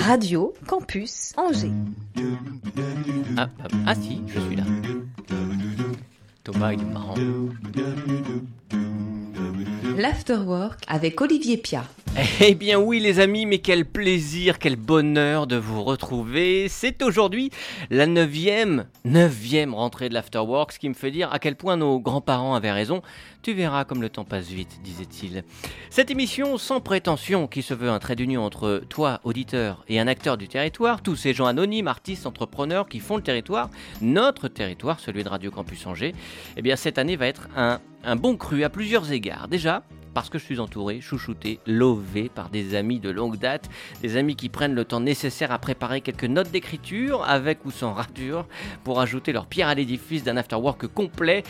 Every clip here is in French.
Radio Campus Angers. Ah, ah, ah si, je suis là. Thomas, il est marrant. L'Afterwork avec Olivier Pia. Eh bien oui les amis, mais quel plaisir, quel bonheur de vous retrouver. C'est aujourd'hui la neuvième, neuvième rentrée de l'Afterwork, ce qui me fait dire à quel point nos grands-parents avaient raison. Tu verras comme le temps passe vite, disait-il. Cette émission sans prétention, qui se veut un trait d'union entre toi, auditeur, et un acteur du territoire, tous ces gens anonymes, artistes, entrepreneurs qui font le territoire, notre territoire, celui de Radio Campus Angers, eh bien cette année va être un bon cru à plusieurs égards. Déjà, parce que je suis entouré, chouchouté, lové par des amis de longue date, des amis qui prennent le temps nécessaire à préparer quelques notes d'écriture, avec ou sans rature, pour ajouter leur pierre à l'édifice d'un afterwork complet.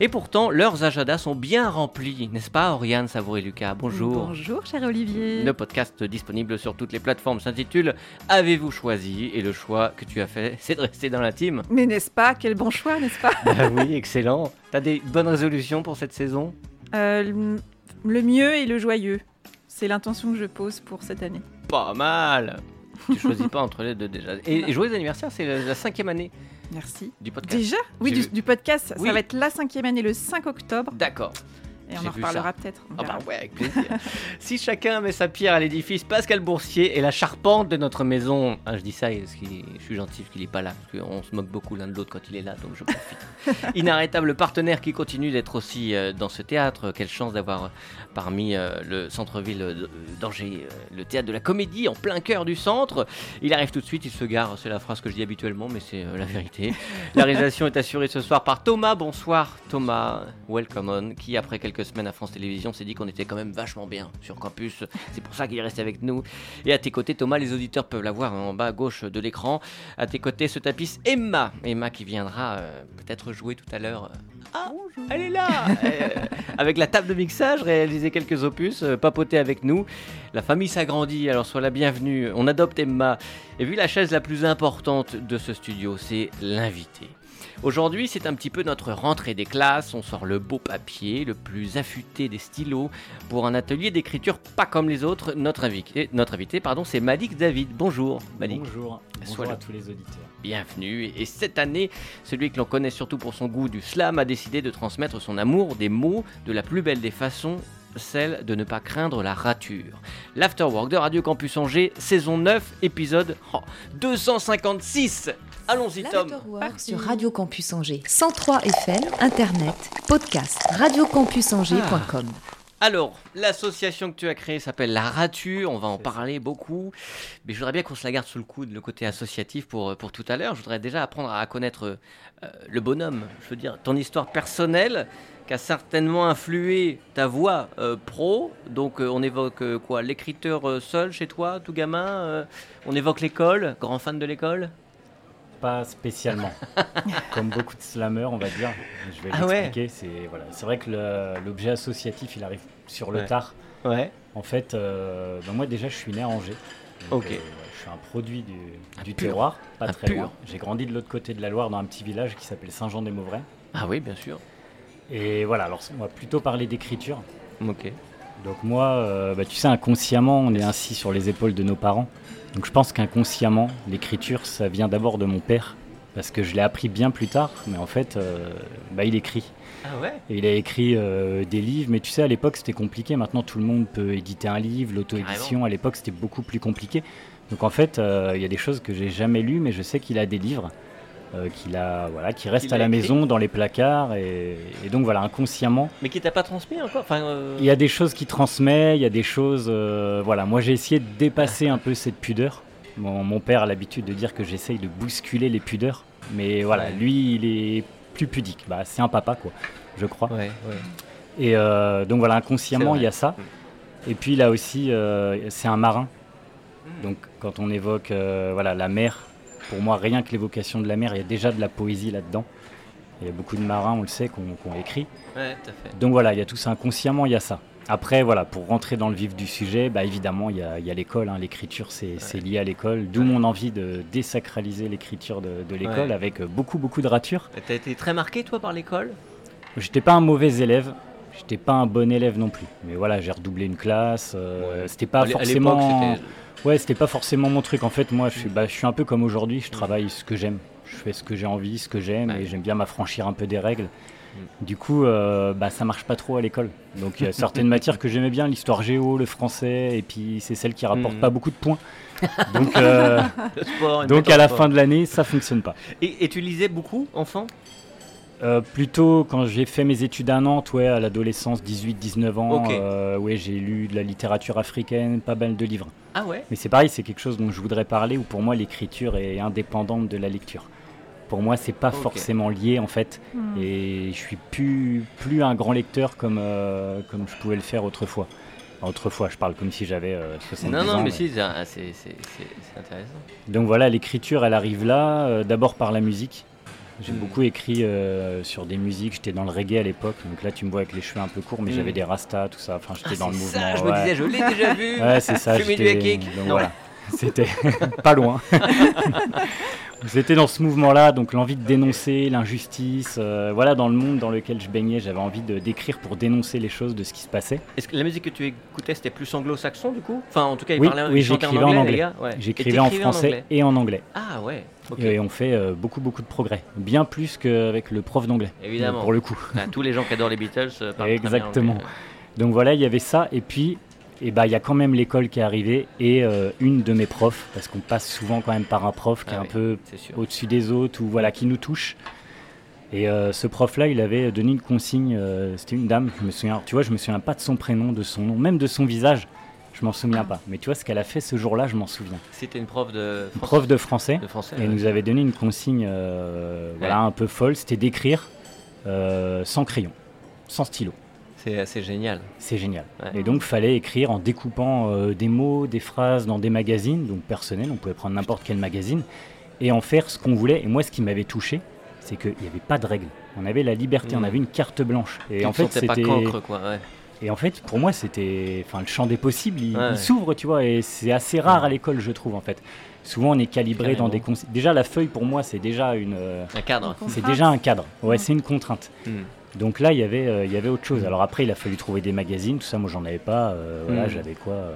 Et pourtant, leurs agendas sont bien remplis, n'est-ce pas, Oriane Savouré-Lucas Bonjour. Bonjour, cher Olivier. Le podcast disponible sur toutes les plateformes s'intitule Avez-vous choisi? Et le choix que tu as fait, c'est de rester dans la team. Mais n'est-ce pas? Quel bon choix, n'est-ce pas? Bah oui, excellent. T'as des bonnes résolutions pour cette saison? Euh, le- mieux et le joyeux. C'est l'intention que je pose pour cette année. Pas mal Tu choisis pas entre les deux déjà. Et, et joyeux anniversaire, c'est la, la cinquième année Merci. du podcast. Déjà? Oui, du, podcast. Oui. Ça va être la cinquième année le 5 octobre. D'accord. Et on en reparlera peut-être. Ah bah ouais, avec plaisir. si chacun met sa pierre à l'édifice, Pascal Boursier est la charpente de notre maison. Ah, je dis ça, est- je suis gentil qu'il est pas là, parce qu'on se moque beaucoup l'un de l'autre quand il est là, donc je profite. Inarrêtable partenaire qui continue d'être aussi euh, dans ce théâtre. Quelle chance d'avoir euh, parmi euh, le centre-ville d'Angers, le théâtre de la comédie, en plein cœur du centre. Il arrive tout de suite, il se gare, c'est la phrase que je dis habituellement, mais c'est la vérité. La réalisation est assurée ce soir par Thomas. Bonsoir Thomas, welcome on, qui après quelques semaines à France Télévisions s'est dit qu'on était quand même vachement bien sur campus. C'est pour ça qu'il est resté avec nous. Et à tes côtés, Thomas, les auditeurs peuvent la voir en bas à gauche de l'écran. À tes côtés se tapisse Emma. Emma qui viendra euh, peut-être jouer tout à l'heure. Ah, elle est là Euh, Avec la table de mixage, réaliser quelques opus, euh, papoter avec nous. La famille s'agrandit, alors sois la bienvenue. On adopte Emma. Et vu la chaise la plus importante de ce studio, c'est l'invité. Aujourd'hui, c'est un petit peu notre rentrée des classes. On sort le beau papier, le plus affûté des stylos, pour un atelier d'écriture pas comme les autres. Notre invité, notre invité pardon, c'est Malik David. Bonjour, Malik. Bonjour, à tous les auditeurs. Bienvenue. Et cette année, celui que l'on connaît surtout pour son goût du slam a décidé de transmettre son amour des mots de la plus belle des façons, celle de ne pas craindre la rature. L'Afterwork de Radio Campus Angers, saison 9, épisode oh, 256. Allons-y Tom. Sur Radio Campus Angers. 103 FM, Internet, podcast, radiocampusangers.com. Alors, l'association que tu as créée s'appelle La Rature, on va en parler beaucoup, mais je voudrais bien qu'on se la garde sous le coude, le côté associatif pour, pour tout à l'heure. Je voudrais déjà apprendre à connaître euh, le bonhomme, je veux dire, ton histoire personnelle qui a certainement influé ta voix euh, pro. Donc euh, on évoque euh, quoi? L'écriture euh, seul chez toi, tout gamin euh, On évoque l'école, grand fan de l'école? Pas spécialement. Comme beaucoup de slammers, on va dire. Je vais Ah ouais. l'expliquer. C'est voilà, vrai que l'objet associatif, il arrive sur le Ouais. tard. Ouais. En fait, euh, ben moi déjà, je suis né à Angers. Donc, Ok. euh, je suis un produit du, du terroir, pas Un très pur. loin. J'ai grandi de l'autre côté de la Loire dans un petit village qui s'appelle Saint-Jean-des-Mauvrais. Ah oui, bien sûr. Et voilà, alors on va plutôt parler d'écriture. Ok. Donc moi, euh, bah, tu sais, inconsciemment, on est assis sur les épaules de nos parents. Donc je pense qu'inconsciemment, l'écriture, ça vient d'abord de mon père, parce que je l'ai appris bien plus tard, mais en fait, euh, bah, il écrit. Ah ouais? Et il a écrit euh, des livres, mais tu sais, à l'époque, c'était compliqué. Maintenant, tout le monde peut éditer un livre, l'auto-édition, à l'époque, c'était beaucoup plus compliqué. Donc en fait, il y a des choses que j'ai jamais lues, mais je sais qu'il a des livres. Euh, qu'il a voilà qui Qu'il à la maison dans les placards et, et donc voilà inconsciemment Mais qui t'a pas transmis encore enfin, euh, il y a des choses qui transmet, il y a des choses. euh, voilà, moi j'ai essayé de dépasser un peu cette pudeur. Mon, mon père a l'habitude de dire que j'essaye de bousculer les pudeurs. Mais voilà, Ouais. lui il est plus pudique. Bah, c'est un papa quoi, je crois. Ouais, ouais. Et donc voilà, inconsciemment il y a ça. Et puis là aussi, c'est un marin. Donc quand on évoque voilà, la mer, pour moi rien que l'évocation de la mer, il y a déjà de la poésie là-dedans. Il y a beaucoup de marins, on le sait, qui ont écrit. Ouais, tout à fait. Donc voilà, il y a tout ça inconsciemment, il y a ça. Après, voilà, pour rentrer dans le vif du sujet, bah, évidemment, il y a, l'école. hein. L'écriture, c'est lié à l'école. D'où mon envie de désacraliser l'écriture de, de l'école Ouais. avec beaucoup, beaucoup de ratures. T'as été très marqué, toi, par l'école? J'étais pas un mauvais élève, j'étais pas un bon élève non plus. Mais voilà, j'ai redoublé une classe. euh. C'était pas à forcément. Ouais, c'était pas forcément mon truc. En fait, moi, je suis, bah, je suis un peu comme aujourd'hui. Je travaille ce que j'aime. Je fais ce que j'ai envie, ce que j'aime, et j'aime bien m'affranchir un peu des règles. Du coup, euh, bah, ça marche pas trop à l'école. Donc, il y a certaines matières que j'aimais bien, l'histoire géo, le français, et puis c'est celle qui rapporte Mhm. pas beaucoup de points. Donc, euh, sport, donc à la fin de l'année, ça fonctionne pas. Et, et tu lisais beaucoup, enfant? Euh, plutôt quand j'ai fait mes études à Nantes, ouais, à l'adolescence, 18-19 ans, euh, ouais, j'ai lu de la littérature africaine, pas mal de livres. Ah ouais? Mais c'est pareil, c'est quelque chose dont je voudrais parler, où pour moi l'écriture est indépendante de la lecture. Pour moi, c'est pas forcément lié en fait, Hmm. et je suis plus, plus un grand lecteur comme, euh, comme je pouvais le faire autrefois. Autrefois, je parle comme si j'avais euh, 70 Non, non, ans. mais mais- si, c'est intéressant. Donc voilà, l'écriture, elle arrive là, euh, d'abord par la musique. J'ai Mm. beaucoup écrit euh, sur des musiques, j'étais dans le reggae à l'époque, donc là tu me vois avec les cheveux un peu courts, mais Mm. j'avais des rastas, tout ça, enfin j'étais Ah, dans le c'est mouvement. ça, je ouais. me disais, je l'ai déjà vu. Ouais, c'est ça, du j'étais... hacking. donc Non. voilà, c'était pas loin. J'étais dans ce mouvement-là, donc l'envie de dénoncer l'injustice, euh, voilà, dans le monde dans lequel je baignais, j'avais envie de d'écrire pour dénoncer les choses de ce qui se passait. Est-ce que la musique que tu écoutais, c'était plus anglo-saxon du coup? Enfin, en tout cas, ils Oui, parlaient oui, j'écrivais en anglais. Ouais. J'écrivais en français anglais et en anglais. Ah ouais, Et on fait euh, beaucoup, beaucoup de progrès. Bien plus qu'avec le prof d'anglais. Évidemment. Pour le coup. Tous les gens qui adorent les Beatles euh, parlent très bien Exactement. Donc voilà, il y avait ça. Et puis, eh ben, il y a quand même l'école qui est arrivée et euh, une de mes profs, parce qu'on passe souvent quand même par un prof qui Ah est un peu au-dessus des autres ou voilà, qui nous touche. Et euh, ce prof-là, il avait donné une consigne. euh, C'était une dame, je me souviens. Tu vois, je me souviens pas de son prénom, de son nom, même de son visage. Je m'en souviens pas. Mais tu vois, ce qu'elle a fait ce jour-là, je m'en souviens. C'était une prof de Une français. prof de français. de français. Et ouais. elle nous avait donné une consigne euh, voilà, un peu folle. C'était d'écrire euh, sans crayon, sans stylo. C'est assez génial. C'est génial. Ouais. Et donc, fallait écrire en découpant euh, des mots, des phrases dans des magazines, donc personnels, on pouvait prendre n'importe quel magazine, et en faire ce qu'on voulait. Et moi, ce qui m'avait touché, c'est qu'il n'y avait pas de règles. On avait la liberté, Mm. on avait une carte blanche. Et en fait, sentais pas c'était. cancre, quoi. Ouais. Et en fait, pour moi, c'était. Enfin, le champ des possibles, il, Ouais. s'ouvre, tu vois, et c'est assez rare à l'école, je trouve, en fait. Souvent, on est calibré dans des. Déjà, la feuille, pour moi, c'est déjà une. euh, Un cadre. c'est déjà un cadre. Ouais, c'est une contrainte. Hmm. Donc là, il y avait, euh, il y avait autre chose. Alors après, il a fallu trouver des magazines, tout ça, moi j'en avais pas. euh, voilà, Mm. j'avais quoi euh,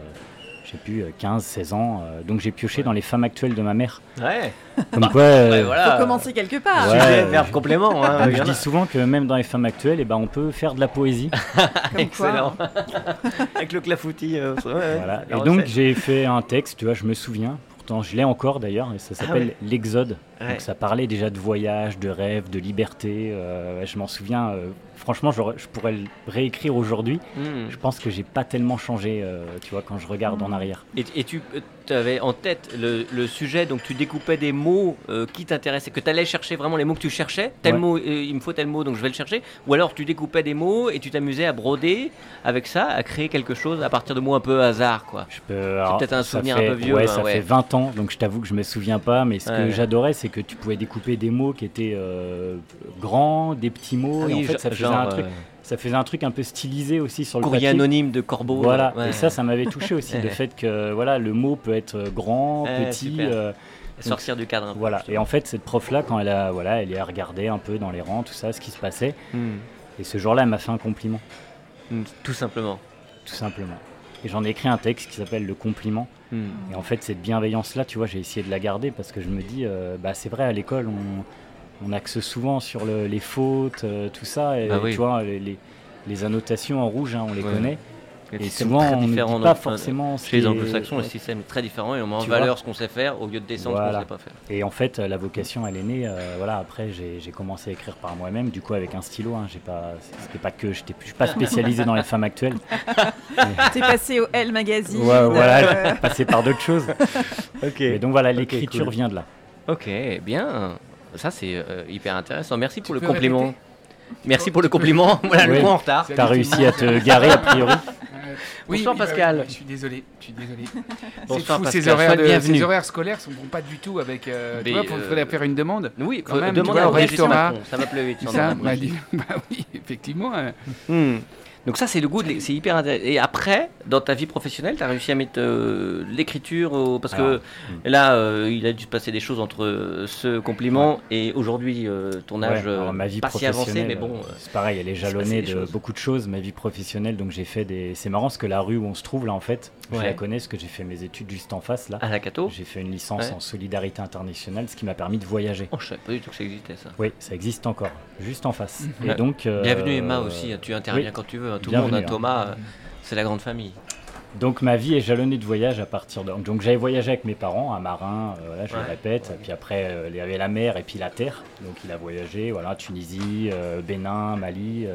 Plus, euh, 15, 16 ans. euh, donc j'ai pioché Ouais. dans les femmes actuelles de ma mère. Ouais. Comme quoi, euh, Ouais, voilà. Faut commencer quelque part. Ouais. Verbe, complément. hein, je dis souvent que même dans les femmes actuelles, eh ben, on peut faire de la poésie. Comme Excellent. quoi. Avec le clafoutis. euh, Voilà. Et donc j'ai fait un texte, tu vois, je me souviens. Pourtant, je l'ai encore d'ailleurs, et ça Ah s'appelle ouais. L'Exode. Ouais. Donc ça parlait déjà de voyage, de rêve, de liberté. euh, je m'en souviens. euh, franchement, je pourrais le réécrire aujourd'hui. Hmm. Je pense que j'ai pas tellement changé, euh, tu vois, quand je regarde en arrière. Et, et tu avais en tête le, le sujet, donc tu découpais des mots euh, qui t'intéressaient, que tu allais chercher vraiment les mots que tu cherchais. Tel Ouais. mot, euh, il me faut tel mot, donc je vais le chercher. Ou alors tu découpais des mots et tu t'amusais à broder avec ça, à créer quelque chose à partir de mots un peu hasard, quoi. Je peux, alors, peut-être un souvenir fait- un peu vieux, Ouais, hein, ça ouais. fait 20 ans, donc je t'avoue que je me souviens pas. Mais ce que j'adorais, c'est que tu pouvais découper des mots qui étaient euh, grands, des petits mots. et en fait, ça faisait, genre, un truc, euh, ça faisait un truc un peu stylisé aussi sur le courrier papier. anonyme de Corbeau. Voilà, ouais. et ça, ça m'avait touché aussi, le fait que voilà, le mot peut être euh, grand, petit. euh, sortir du cadre un peu. voilà. justement. Et en fait, cette prof-là, quand elle a, voilà, elle est à regarder un peu dans les rangs, tout ça, ce qui se passait. Hmm. Et ce jour-là, elle m'a fait un compliment, Hmm, Tout simplement. tout simplement. Et j'en ai écrit un texte qui s'appelle Le compliment. Hmm. Et en fait, cette bienveillance-là, tu vois, j'ai essayé de la garder parce que je me dis, euh, bah, c'est vrai, à l'école, on, on axe souvent sur le- les fautes, euh, tout ça. Et Bah oui. tu vois, les, les- les annotations en rouge, hein, on les Ouais. connaît. Et système souvent, on ne dit pas forcément Chez les anglo-saxons, le système est très différent et on met en Tu valeur ce qu'on sait faire au lieu de descendre ce qu'on ne sait pas faire. Et en fait, la vocation, elle est née. euh, voilà, après, j'ai commencé à écrire par moi-même, du coup, avec un stylo. Hein, j'ai pas, c'était pas que, j'étais, je suis pas spécialisé dans les femmes actuelles. T'es passé au Elle Magazine. Ouais, voilà, euh, j'ai passé par d'autres choses. Ok. Et donc voilà, l'écriture cool. vient de là. Ok, bien. Ça, c'est euh, hyper intéressant. Merci pour le compliment. répéter Merci pour le compliment. Voilà, le Oui. point en retard. T'as réussi à te garer a priori. Euh, Bonsoir, bah Pascal. je suis désolé, je suis désolé. C'est Bonsoir, fou, Pascal. ces horaires, de- ces horaires scolaires sont vont pas du tout avec. Euh, tu vois, il euh, faudrait faire une demande. Oui, Quand même, à au restaurant. Ça va sans ça dit. Bah oui, effectivement. euh, Hmm. Donc ça, c'est le goût, c'est hyper intéressant. Et après, dans ta vie professionnelle, tu as réussi à mettre euh, l'écriture, au- parce que là, euh, il a dû se passer des choses entre euh, ce compliment et aujourd'hui, euh, ton âge, Ouais, alors, ma vie pas si avancé, professionnelle, mais bon. c'est pareil, elle est jalonnée de choses. beaucoup de choses. Ma vie professionnelle, donc j'ai fait des. C'est marrant parce que la rue où on se trouve là, en fait, je la connais parce que j'ai fait mes études juste en face là. à la Cato J'ai fait une licence Ouais. en solidarité internationale, ce qui m'a permis de voyager. Oh, je savais pas du tout que ça existait, ça. Oui, ça existe encore, juste en face. Et donc. euh, Bienvenue Emma aussi, tu interviens oui. quand tu veux. hein, Tout le monde, hein, hein. Thomas, euh, c'est la grande famille. Donc ma vie est jalonnée de voyages à partir de. Donc j'avais voyagé avec mes parents, un marin, euh, voilà, je Ouais. le répète. Puis après, euh, il y avait la mer et puis la terre. Donc il a voyagé, voilà, Tunisie, euh, Bénin, Mali.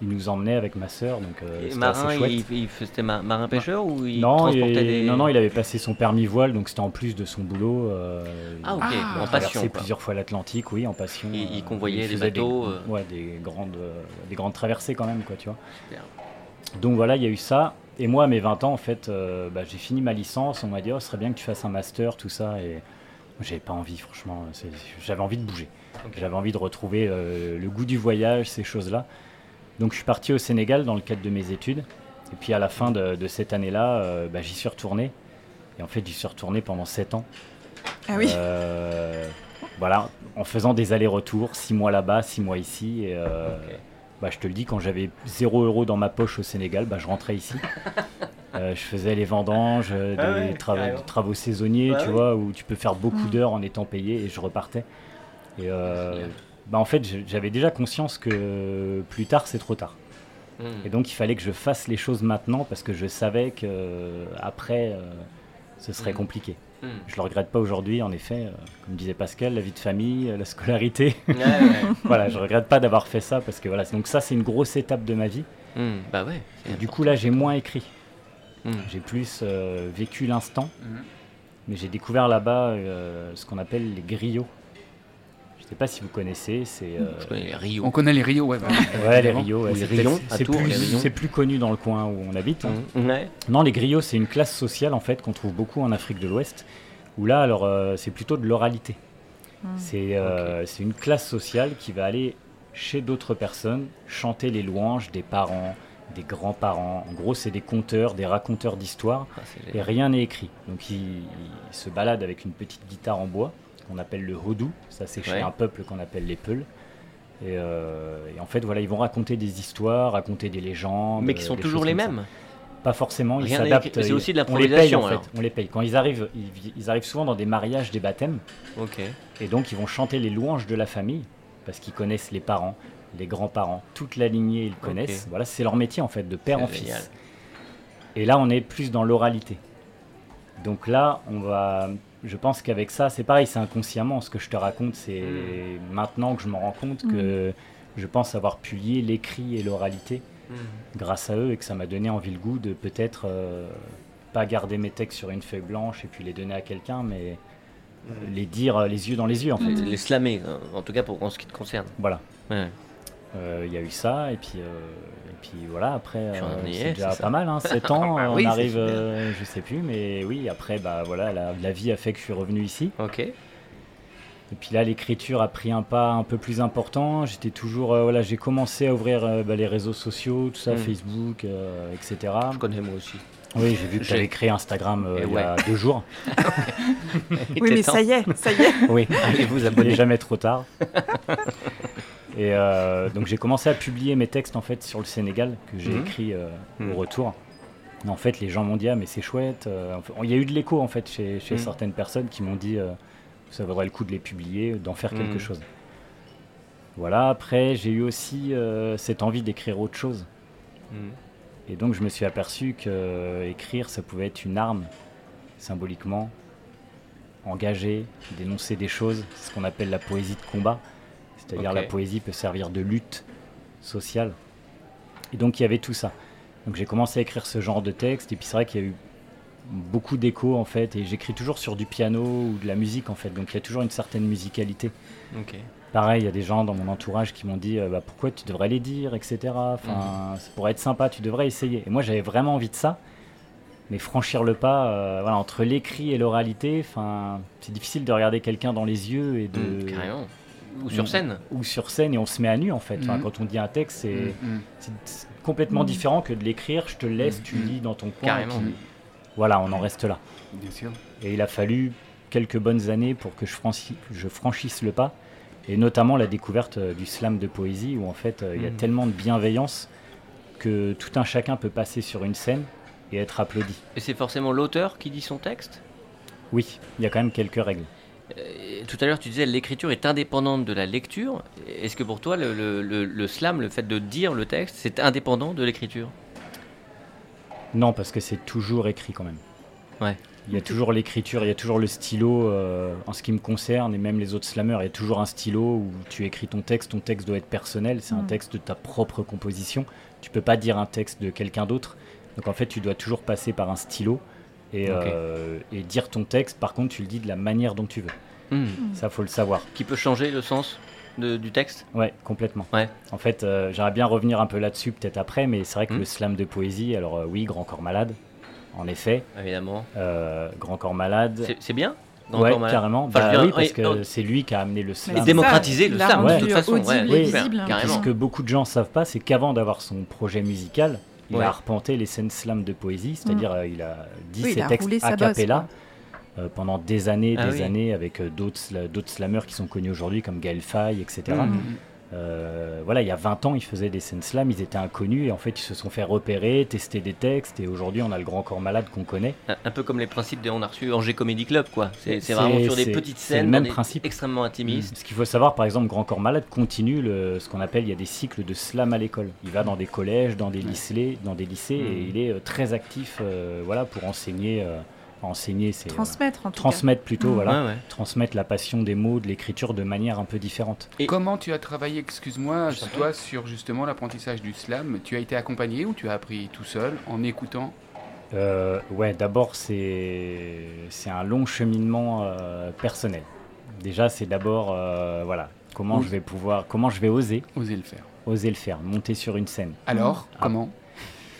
Il nous emmenait avec ma sœur, donc euh, c'était marin, assez chouette. il, il faisait c'était ma- marin-pêcheur ou il non, transportait il, des... non, non, il avait passé son permis voile, donc c'était en plus de son boulot. euh, Ah, ok, en il passion. quoi. plusieurs fois l'Atlantique, oui, en passion. Il- il euh, convoyait des faisait bateaux, euh. ouais, des grandes, des grandes traversées quand même, quoi, tu vois. Donc voilà, il y a eu ça. Et moi, à mes 20 ans, en fait, euh, bah, j'ai fini ma licence. On m'a dit, oh, ce serait bien que tu fasses un master, tout ça. Et j'avais pas envie, franchement. J'avais envie de bouger. J'avais envie de retrouver euh, le goût du voyage, ces choses-là. Donc je suis parti au Sénégal dans le cadre de mes études. Et puis à la fin de, de cette année-là, euh, bah, j'y suis retourné. Et en fait, j'y suis retourné pendant 7 ans. Ah oui. Euh, voilà, en faisant des allers-retours, 6 mois là-bas, 6 mois ici. Et, euh, Ok. bah, je te le dis, quand j'avais 0 euros dans ma poche au Sénégal, bah, je rentrais ici. Euh, je faisais les vendanges, des Ah ouais, carrément. des travaux saisonniers, Ouais, tu vois, où tu peux faire beaucoup Mm. d'heures en étant payé et je repartais. Et euh. Bah, en fait, j'avais déjà conscience que plus tard, c'est trop tard. Hmm. Et donc, il fallait que je fasse les choses maintenant parce que je savais que euh, après, euh, ce serait Mm. compliqué. Hmm. Je le regrette pas aujourd'hui, en effet. euh, comme disait Pascal, la vie de famille, la scolarité. Ouais, ouais. voilà, je regrette pas d'avoir fait ça parce que voilà. Donc ça, c'est une grosse étape de ma vie. Hmm, Bah ouais. Et du coup, là, j'ai moins écrit. Hmm. J'ai plus euh, vécu l'instant. Mais j'ai découvert là-bas ce qu'on appelle les griots. Je sais pas si vous connaissez. C'est euh, Je connais les Rio. On connaît les Rio, ouais. bah, ouais, les rios. ouais, Ou les à les plus, rayons. c'est plus connu dans le coin où on habite. hein. Hmm, Ouais. Non, les griots, c'est une classe sociale en fait qu'on trouve beaucoup en Afrique de l'Ouest. Où là, alors, euh, c'est plutôt de l'oralité. C'est euh, c'est une classe sociale qui va aller chez d'autres personnes chanter les louanges des parents, des grands-parents. En gros, c'est des conteurs, des raconteurs d'histoires. Ah, Et rien n'est écrit. Donc ils, ils se baladent avec une petite guitare en bois qu'on appelle le hodou. Ça c'est chez Ouais. un peuple qu'on appelle les Peuls. Et, euh, et en fait voilà, ils vont raconter des histoires, raconter des légendes. Mais qui sont des toujours les mêmes. Pas forcément, ils s'adaptent. C'est aussi de On les paye l'improvisation, en fait. On les paye. Quand ils arrivent, ils, ils arrivent souvent dans des mariages, des baptêmes. Ok. Et donc ils vont chanter les louanges de la famille parce qu'ils connaissent les parents, les grands-parents, toute la lignée ils connaissent. Voilà, c'est leur métier en fait, de père en génial. fils. Et là, on est plus dans l'oralité. Donc là, on va. Je pense qu'avec ça, c'est pareil, c'est inconsciemment. Ce que je te raconte, c'est Mm. maintenant que je me rends compte que je pense avoir pu lier l'écrit et l'oralité Hmm. grâce à eux et que ça m'a donné envie le goût de peut-être euh, pas garder mes textes sur une feuille blanche et puis les donner à quelqu'un, mais les dire euh, les yeux dans les yeux en fait. Les slammer, en tout cas pour en ce qui te concerne. Voilà. Ouais. Euh, Il y a eu ça, et puis, puis voilà, après, euh, c'est est, déjà pas mal, hein, 7 ans, Bah on oui, arrive, euh, je sais plus, mais oui, après, bah voilà, la, la vie a fait que je suis revenu ici. Ok. Et puis là, l'écriture a pris un pas un peu plus important. J'étais toujours, euh, voilà, j'ai commencé à ouvrir euh, bah, les réseaux sociaux, tout ça, Mm. Facebook, euh, etc. Je connais moi aussi. Oui, j'ai vu que J'ai- tu avais créé Instagram euh, Et il y a deux jours. Oui, mais ça y est, ça y est. Oui, Allez vous il n'est abonner. jamais trop tard. Et euh, donc j'ai commencé à publier mes textes en fait sur le Sénégal que j'ai Mhm. écrit euh, Mhm. au retour. Et en fait, les gens m'ont dit ah mais c'est chouette. euh, il y a eu de l'écho en fait chez, chez Mhm. certaines personnes qui m'ont dit ça vaudrait le coup de les publier, d'en faire quelque Mhm. chose. Voilà. Après, j'ai eu aussi cette envie d'écrire autre chose. Et donc je me suis aperçu que écrire, ça pouvait être une arme, symboliquement, engager, dénoncer des choses, ce qu'on appelle la poésie de combat. C'est-à-dire la poésie peut servir de lutte sociale. Et donc il y avait tout ça. Donc j'ai commencé à écrire ce genre de texte, et puis c'est vrai qu'il y a eu beaucoup d'écho en fait, et j'écris toujours sur du piano ou de la musique en fait, donc il y a toujours une certaine musicalité. Pareil, il y a des gens dans mon entourage qui m'ont dit euh, bah, pourquoi tu devrais les dire, etc. Enfin, ça pourrait être sympa, tu devrais essayer. Et moi, j'avais vraiment envie de ça, mais franchir le pas, euh, voilà, entre l'écrit et l'oralité, enfin, c'est difficile de regarder quelqu'un dans les yeux et de, carrément. Ou sur on- scène. ou sur scène et on se met à nu en fait. Enfin, Mhm. quand on dit un texte, c'est Mm, complètement différent que de l'écrire. Je te laisse, tu lis dans ton coin. Carrément. et puis Voilà, on en reste là. mm, Bien sûr. Et il a fallu quelques bonnes années pour que je, franchi- je franchisse le pas. Et notamment la découverte euh, du slam de poésie, où en fait euh, il y a tellement de bienveillance que tout un chacun peut passer sur une scène et être applaudi. Et c'est forcément l'auteur qui dit son texte? Oui, il y a quand même quelques règles. Euh, Tout à l'heure, tu disais l'écriture est indépendante de la lecture. Est-ce que pour toi, le, le- le- le slam, le fait de dire le texte, c'est indépendant de l'écriture? Non, parce que c'est toujours écrit quand même. Ouais. Il y a toujours l'écriture, il y a toujours le stylo euh, en ce qui me concerne, et même les autres slammers, il y a toujours un stylo où tu écris ton texte, ton texte doit être personnel, c'est un Mm. texte de ta propre composition. Tu peux pas dire un texte de quelqu'un d'autre. Donc en fait, tu dois toujours passer par un stylo et, euh, et dire ton texte. Par contre, tu le dis de la manière dont tu veux. Hmm. Ça, faut le savoir. Qui peut changer le sens de- du texte? Ouais, complètement. Ouais. En fait, euh, j'aimerais bien revenir un peu là-dessus peut-être après, mais c'est vrai que Mm. le slam de poésie, alors euh, oui, Grand Corps Malade, en effet, Évidemment. euh, Grand Corps Malade. C'est- bien Grand ouais, Corps Malade? carrément. Enfin, Bah dire, oui, parce oui, que oh. c'est lui qui a amené le Et slam. c'est démocratiser le slam, de toute façon. audible ouais, et super, visible, hein. carrément. Ce que beaucoup de gens savent pas, c'est qu'avant d'avoir son projet musical, il Ouais. a arpenté les scènes slam de poésie, c'est-à-dire euh, il a dit Oui, ses a textes a cappella euh, pendant des années, Ah des oui. années, avec euh, d'autres d'autres slammers qui sont connus aujourd'hui comme Gaël Faye, etc. Euh, voilà, il y a 20 ans, ils faisaient des scènes slam, ils étaient inconnus et en fait, ils se sont fait repérer, tester des textes et aujourd'hui, on a le Grand Corps Malade qu'on connaît. Un, un peu comme les principes de On a reçu Angers Comedy Club, quoi. C'est vraiment sur des petites c'est le scènes, même dans des- principe. extrêmement intimistes. Ce qu'il faut savoir, par exemple, Grand Corps Malade continue le, ce qu'on appelle, il y a des cycles de slam à l'école. Il va dans des collèges, dans des lycées, dans des lycées et Mhm. il est euh, très actif euh, voilà, pour enseigner, enseigner c'est, euh, Transmettre en tout transmettre plutôt, Mhm. voilà, Ouais, ouais. transmettre la passion des mots, de l'écriture de manière un peu différente. Et- Comment tu as travaillé, excuse-moi, toi, sur justement l'apprentissage du slam? Tu as été accompagné ou tu as appris tout seul en écoutant? Euh, ouais, d'abord, c'est, c'est un long cheminement euh, personnel. Déjà, c'est d'abord, euh, voilà, comment Oui. je vais pouvoir, comment je vais oser, Oser le faire. oser le faire, monter sur une scène. Alors, Ah. comment?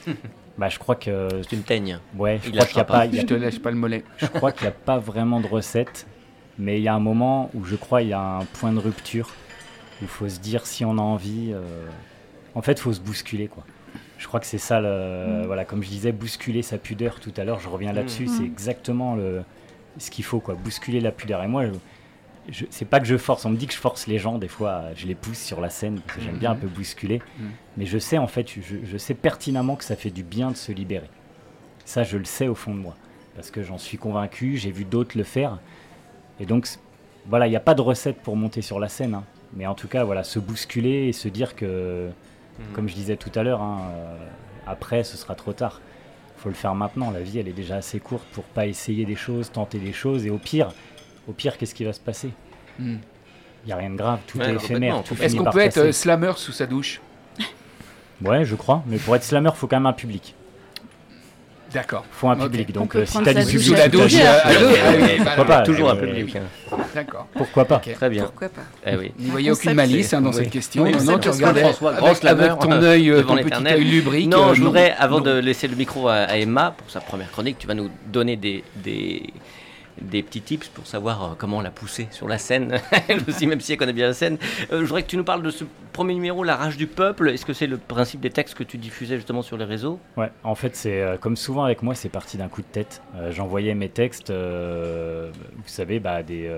Bah, je crois que, C'est une teigne. ouais, je Il crois qu'il y a pas. pas, il y a Je te lâche pas le mollet. Je crois qu'il n'y a pas vraiment de recette, mais il y a un moment où je crois il y a un point de rupture où il faut se dire si on a envie. euh, En fait, il faut se bousculer, quoi. Je crois que c'est ça, le... Mm. voilà, comme je disais, bousculer sa pudeur tout à l'heure. Je reviens là-dessus, Mm. c'est exactement le... ce qu'il faut, quoi. Bousculer la pudeur. Et moi, je... je- c'est pas que je force. On me dit que je force les gens, des fois, je les pousse sur la scène parce que j'aime bien un Mhm. peu bousculer. Mm. Mais je sais en fait, je, je sais pertinemment que ça fait du bien de se libérer. Ça, je le sais au fond de moi parce que j'en suis convaincu. J'ai vu d'autres le faire. Et donc, voilà, il n'y a pas de recette pour monter sur la scène. hein. Mais en tout cas, voilà, se bousculer et se dire que, Hmm. comme je disais tout à l'heure, hein, euh, après, ce sera trop tard. Il faut le faire maintenant. La vie, elle est déjà assez courte pour pas essayer des choses, tenter des choses. Et au pire, au pire, qu'est-ce qui va se passer Hmm. Il n'y a rien de grave. Tout Ouais, est éphémère. Est-ce qu'on peut être euh, slammer sous sa douche Ouais, je crois. Mais pour être slammer, faut quand même un public. D'accord. faut un public. On Donc, euh, si t'as du public, Sous la douche à deux Pourquoi pas Toujours un euh, public. hein. D'accord. Pourquoi pas. Très bien. Pourquoi pas Eh oui. Vous ne voyez Un aucune malice hein, dans oui. cette question. Oui, non, tu regardais François, grand avec, slammer, avec ton œil, euh, ton petit œil lubrique. Non, euh, je voudrais, avant non. de laisser le micro à, à Emma pour sa première chronique, tu vas nous donner des, des, des petits tips pour savoir euh, comment la pousser sur la scène, elle aussi, même si elle connaît bien la scène. Euh, je voudrais que tu nous parles de ce premier numéro, La rage du peuple. Est-ce que c'est le principe des textes que tu diffusais justement sur les réseaux? Ouais, en fait, c'est euh, comme souvent avec moi, c'est parti d'un coup de tête. Euh, J'envoyais mes textes, vous savez, bah, des,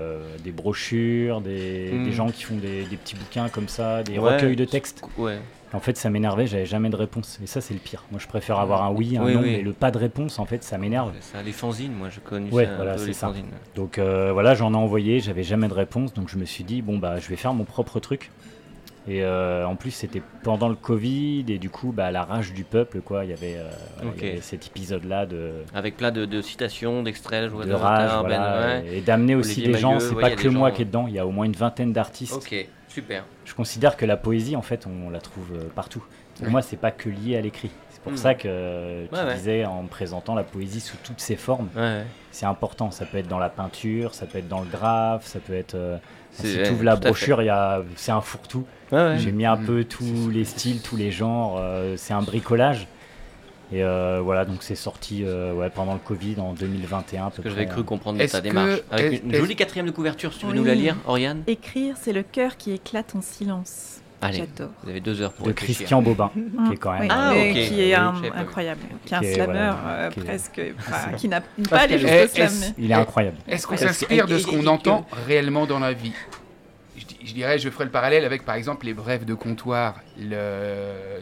des brochures, des, des gens qui font des, des petits bouquins comme ça, des Ouais. recueils de textes. Ouais. En fait, ça m'énervait, j'avais jamais de réponse. Et ça, c'est le pire. Moi, je préfère avoir un oui, un Oui, non, oui. mais le pas de réponse, en fait, ça m'énerve. Ça, les fanzines, moi je connais Ouais, ça, voilà, les ça. fanzines. Donc euh, voilà, j'en ai envoyé, j'avais jamais de réponse, donc je me suis dit bon bah je vais faire mon propre truc. Et euh, en plus c'était pendant le Covid et du coup bah la rage du peuple quoi, il y avait, euh, voilà, il y Ok. avait cet épisode là de, Avec plein de, de citations, d'extraits, de de rage, Ben, voilà, ouais. et d'amener aussi des gens, c'est ouais, pas que moi qui est dedans, il y a au moins une vingtaine d'artistes. Super. Je considère que la poésie en fait on la trouve euh, partout. Pour Ouais. moi c'est pas que lié à l'écrit. C'est pour Hmm. ça que euh, tu Ouais, ouais. disais en présentant la poésie sous toutes ses formes, c'est important. Ça peut être dans la peinture, ça peut être dans le graphe, ça peut être. euh, si tu ouvres la brochure, il y a, c'est un fourre-tout. Ouais, ouais. J'ai mis un Mm. peu tous les styles, tous les genres. euh, c'est un bricolage. Et euh, voilà, donc c'est sorti euh, ouais, pendant le Covid en 2021. à peu Ce que j'avais cru comprendre de Est-ce ta que- démarche. Avec une jolie quatrième de couverture, si tu veux Oui. nous la lire, Oriane. Écrire, c'est le cœur qui éclate en silence. Allez, J'adore. vous avez deux heures pour de réfléchir. Christian Bobin, qui est quand même. Oui, Ah, mais ok. qui est un- incroyable, qui est un slammer euh, presque, enfin, qui n'a pas Parce les choses de slam. Il est incroyable. Est-ce qu'on s'inspire de ce qu'on entend réellement dans la vie? Je, di- je dirais, je ferai le parallèle avec par exemple les brèves de comptoir. Le-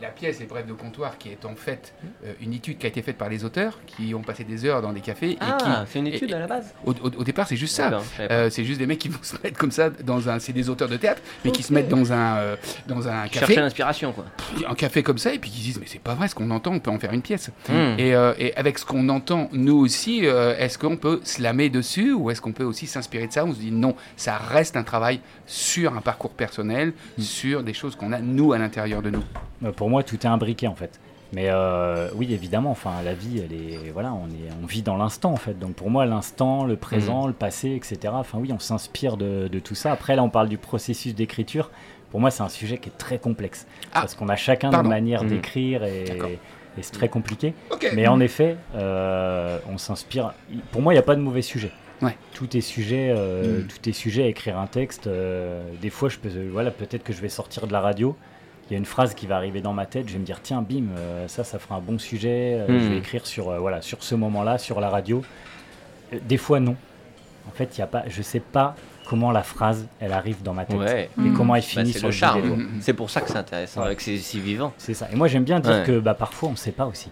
la pièce Les brèves de comptoir, qui est en fait euh, une étude qui a été faite par les auteurs qui ont passé des heures dans des cafés. Ah, c'est une étude et- à la base. au, au- au départ, c'est juste ça. Euh, c'est juste des mecs qui vont se mettre comme ça dans un. C'est des auteurs de théâtre, mais qui se mettent dans un euh, dans un Chercher café, l'inspiration, quoi. un café comme ça, et puis qui disent mais c'est pas vrai ce qu'on entend, on peut en faire une pièce. Hmm. Et, et avec ce qu'on entend, nous aussi, est-ce qu'on peut slammer dessus ou est-ce qu'on peut aussi s'inspirer de ça? On se dit non, ça reste un travail sur un parcours personnel, sur des choses qu'on a nous à l'intérieur de nous. Euh, Pour moi, tout est imbriqué en fait. Mais euh, oui, évidemment, enfin, la vie, elle est, voilà, on, est, on vit dans l'instant en fait. Donc pour moi, l'instant, le présent, le passé, etc. Enfin oui, on s'inspire de, de tout ça. Après, là, on parle du processus d'écriture. Pour moi, c'est un sujet qui est très complexe Ah, parce qu'on a chacun pardon. nos manières Mhm. d'écrire et, et c'est très compliqué. Mais en effet, euh, on s'inspire. Pour moi, il n'y a pas de mauvais sujet. Ouais. Tout est sujet, euh, Mm. tout est sujet à écrire un texte. des fois, je peux, voilà, peut-être que je vais sortir de la radio. Il y a une phrase qui va arriver dans ma tête. Je vais me dire, tiens, bim, euh, ça, ça fera un bon sujet. euh. Je vais écrire sur, euh, voilà, sur ce moment-là, sur la radio. Des fois, non. En fait, il y a pas, je sais pas comment la phrase, elle arrive dans ma tête. Ouais. Et Mm. comment elle Bah, finit sur le charme. C'est pour ça que c'est intéressant, Ouais. avec c'est si vivant. C'est ça. Et moi, j'aime bien dire Ouais. que bah, parfois, on ne sait pas aussi.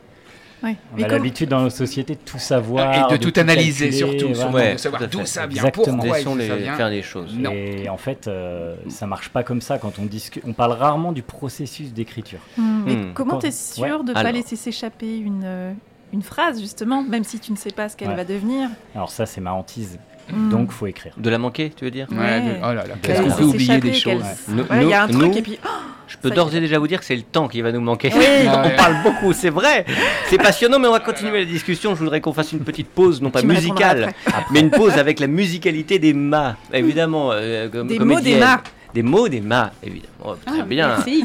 Ouais. On Mais a comment- l'habitude dans nos sociétés de tout savoir. Et de, tout analyser calculer, surtout, voilà. Ouais, de savoir d'où ça vient, Exactement. pourquoi Laissons les ça vient. faire les choses. Non. Et en fait, euh, ça marche pas comme ça quand on discute. On parle rarement du processus d'écriture. Hmm. Mais Hmm. comment Quand- tu es sûr de ne pas laisser s'échapper une, euh, une phrase, justement, même si tu ne sais pas ce qu'elle Ouais. va devenir? Alors ça, c'est ma hantise. Hmm. Donc, faut écrire. De la manquer, tu veux dire Ouais, Ouais. de- oh là là, qu'est-ce qu'on peut oublier des choses Voilà, il y a un nous- truc nous- et puis... oh, Je peux d'ores et déjà vous dire que c'est le temps qui va nous manquer. Oui. On ouais. parle beaucoup, c'est vrai. C'est passionnant, mais on va continuer la discussion. Je voudrais qu'on fasse une petite pause, non pas Tu musicale, mais une pause avec la musicalité des mâts. Évidemment, euh, comme Des mots, des mâts. Des mots, des mâts, évidemment. Oh, très Ah, bien. Merci.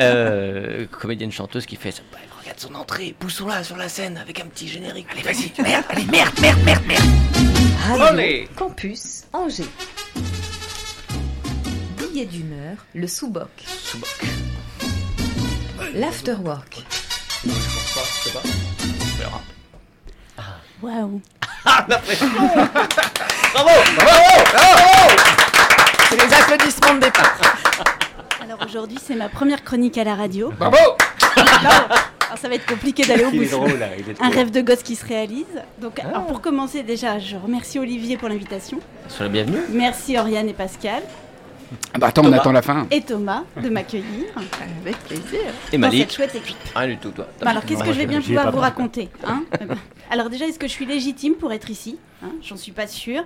Euh, comédienne chanteuse qui fait ça. Son entrée, poussons-la sur la scène avec un petit générique. Allez, vas-y, merde, allez, merde, merde, merde, merde. Radio Allez. Campus Angers. Billet d'humeur, le sous-boc. Sous-boc. L'afterwork. Waouh. Ah, la pression. Bravo, bravo. C'est les applaudissements de départ. Alors aujourd'hui, c'est ma première chronique à la radio. Bravo Alors ça va être compliqué d'aller au bout. drôle, là, il est Un rêve de gosse qui se réalise. Donc, Ah. alors pour commencer, déjà, je remercie Olivier pour l'invitation. Sois la bienvenue. Merci Oriane et Pascal Ah Bah attends, on Thomas. attend la fin. et Thomas de m'accueillir Avec plaisir. Et dans cette Malik. chouette équipe. Rien du tout, toi. Bah alors, qu'est-ce que je vais bien pouvoir vous raconter hein Eh ben, Alors déjà, est-ce que je suis légitime pour être ici hein? J'en suis pas sûre.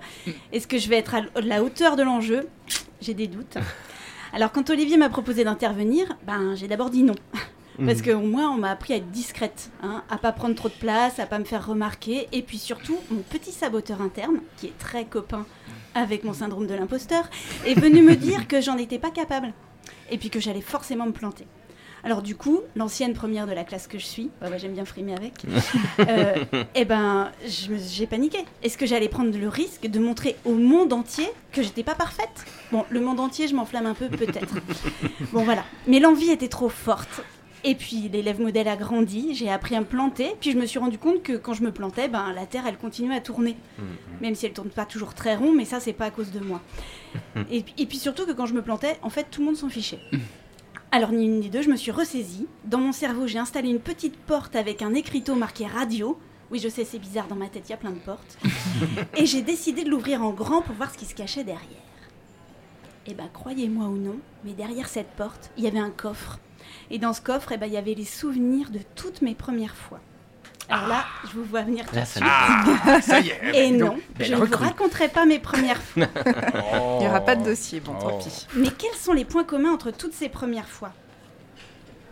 Est-ce que je vais être à la hauteur de l'enjeu? J'ai des doutes. Alors quand Olivier m'a proposé d'intervenir, ben j'ai d'abord dit non. Parce que moi, on m'a appris à être discrète, hein, à pas prendre trop de place, à pas me faire remarquer, et puis surtout, mon petit saboteur interne, qui est très copain avec mon syndrome de l'imposteur, est venu me dire que j'en étais pas capable, et puis que j'allais forcément me planter. Alors du coup, l'ancienne première de la classe que je suis, ouais, j'aime bien frimer avec, euh, eh ben, j'ai paniqué. Est-ce que j'allais prendre le risque de montrer au monde entier que j'étais pas parfaite? Bon, le monde entier, je m'enflamme un peu, peut-être. Bon voilà, mais l'envie était trop forte. Et puis l'élève modèle a grandi, j'ai appris à me planter, puis je me suis rendu compte que quand je me plantais, ben, la Terre elle continuait à tourner. Même si elle tourne pas toujours très rond, mais ça c'est pas à cause de moi. et, puis- et puis surtout que quand je me plantais, en fait tout le monde s'en fichait. Alors ni une ni deux, je me suis ressaisie. Dans mon cerveau, j'ai installé une petite porte avec un écriteau marqué radio. Oui, je sais, c'est bizarre, dans ma tête, il y a plein de portes. et j'ai décidé de l'ouvrir en grand pour voir ce qui se cachait derrière. Et ben, croyez-moi ou non, mais derrière cette porte, il y avait un coffre. Et dans ce coffre, eh ben, il y avait les souvenirs de toutes mes premières fois. Alors là, je vous vois venir tout de ça suite. Ah, ça y est. Et non, je ne vous raconterai pas mes premières fois. Il n'y aura pas de dossier, bon, tant Oh. pis. Mais quels sont les points communs entre toutes ces premières fois?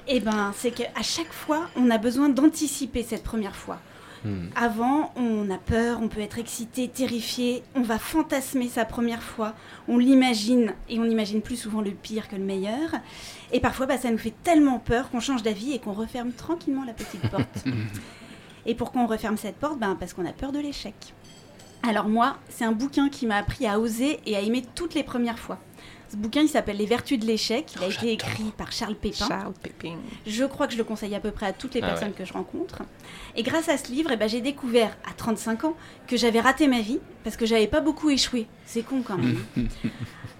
Eh ben, c'est qu'à chaque fois, on a besoin d'anticiper cette première fois. Hmm. Avant, on a peur, on peut être excité, terrifié, on va fantasmer sa première fois, on l'imagine et on imagine plus souvent le pire que le meilleur. Et parfois, bah, ça nous fait tellement peur qu'on change d'avis et qu'on referme tranquillement la petite porte. et pourquoi on referme cette porte ben, Parce qu'on a peur de l'échec. Alors moi, c'est un bouquin qui m'a appris à oser et à aimer toutes les premières fois. Ce bouquin, il s'appelle Les Vertus de l'échec. Il a été écrit par Charles Pépin. Charles Pépin. Je crois que je le conseille à peu près à toutes les Ah personnes ouais. que je rencontre. Et grâce à ce livre, eh ben, j'ai découvert à 35 ans que j'avais raté ma vie parce que j'avais pas beaucoup échoué. C'est con quand même.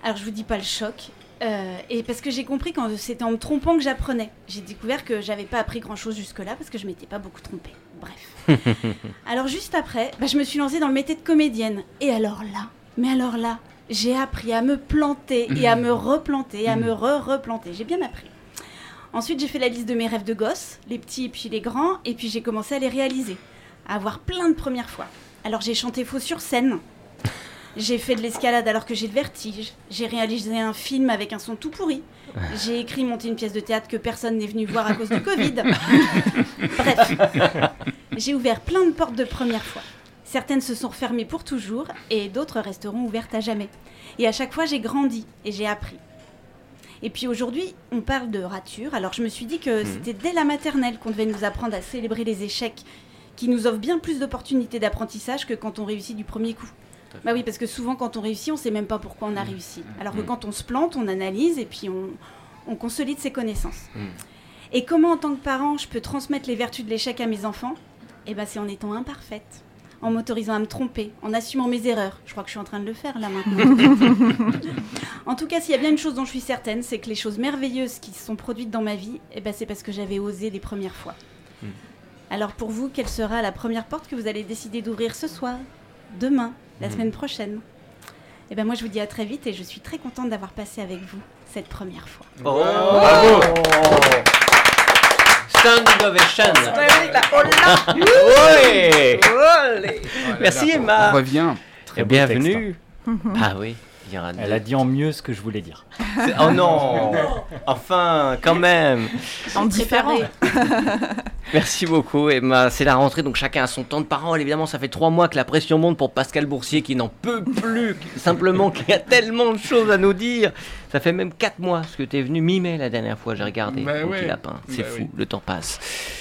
Alors je vous dis pas le choc. Euh, et parce que j'ai compris quand c'était en me trompant que j'apprenais. J'ai découvert que j'avais pas appris grand chose jusque-là parce que je m'étais pas beaucoup trompée. Bref. alors juste après, bah, je me suis lancée dans le métier de comédienne. Et alors là, mais alors là, j'ai appris à me planter et à me replanter, à me re-replanter. J'ai bien appris. Ensuite, j'ai fait la liste de mes rêves de gosse, les petits et puis les grands, et puis j'ai commencé à les réaliser, à avoir plein de premières fois. Alors j'ai chanté faux sur scène, j'ai fait de l'escalade alors que j'ai le vertige, j'ai réalisé un film avec un son tout pourri, j'ai écrit monter une pièce de théâtre que personne n'est venu voir à cause du Covid. Bref, j'ai ouvert plein de portes de première fois. Certaines se sont refermées pour toujours et d'autres resteront ouvertes à jamais. Et à chaque fois, j'ai grandi et j'ai appris. Et puis aujourd'hui, on parle de rature. Alors je me suis dit que c'était dès la maternelle qu'on devait nous apprendre à célébrer les échecs, qui nous offrent bien plus d'opportunités d'apprentissage que quand on réussit du premier coup. Bah oui, parce que souvent quand on réussit, on sait même pas pourquoi on a réussi. Alors que quand on se plante, on analyse et puis on, on consolide ses connaissances. Et comment en tant que parent, je peux transmettre les vertus de l'échec à mes enfants? Eh ben c'est en étant imparfaite, en m'autorisant à me tromper, en assumant mes erreurs. Je crois que je suis en train de le faire là maintenant. en tout cas, s'il y a bien une chose dont je suis certaine, c'est que les choses merveilleuses qui se sont produites dans ma vie, eh ben, c'est parce que j'avais osé les premières fois. Mm. Alors pour vous, quelle sera la première porte que vous allez décider d'ouvrir ce soir, demain, la Mm. semaine prochaine? Eh ben moi, je vous dis à très vite et je suis très contente d'avoir passé avec vous cette première fois. Oh, bravo Standing ovation Ouais Oh Merci, Emma. On revient. Et beau bienvenue. Ah oui, Elle deux. a dit en mieux ce que je voulais dire. C'est- Oh non Enfin, quand même En différent. Merci beaucoup Emma, c'est la rentrée donc chacun a son temps de parole évidemment ça fait trois mois que la pression monte pour Pascal Boursier qui n'en peut plus simplement qu'il y a tellement de choses à nous dire ça fait même quatre mois que tu es venu mi-mai la dernière fois j'ai regardé Bah mon petit ouais. lapin c'est Bah fou oui. le temps passe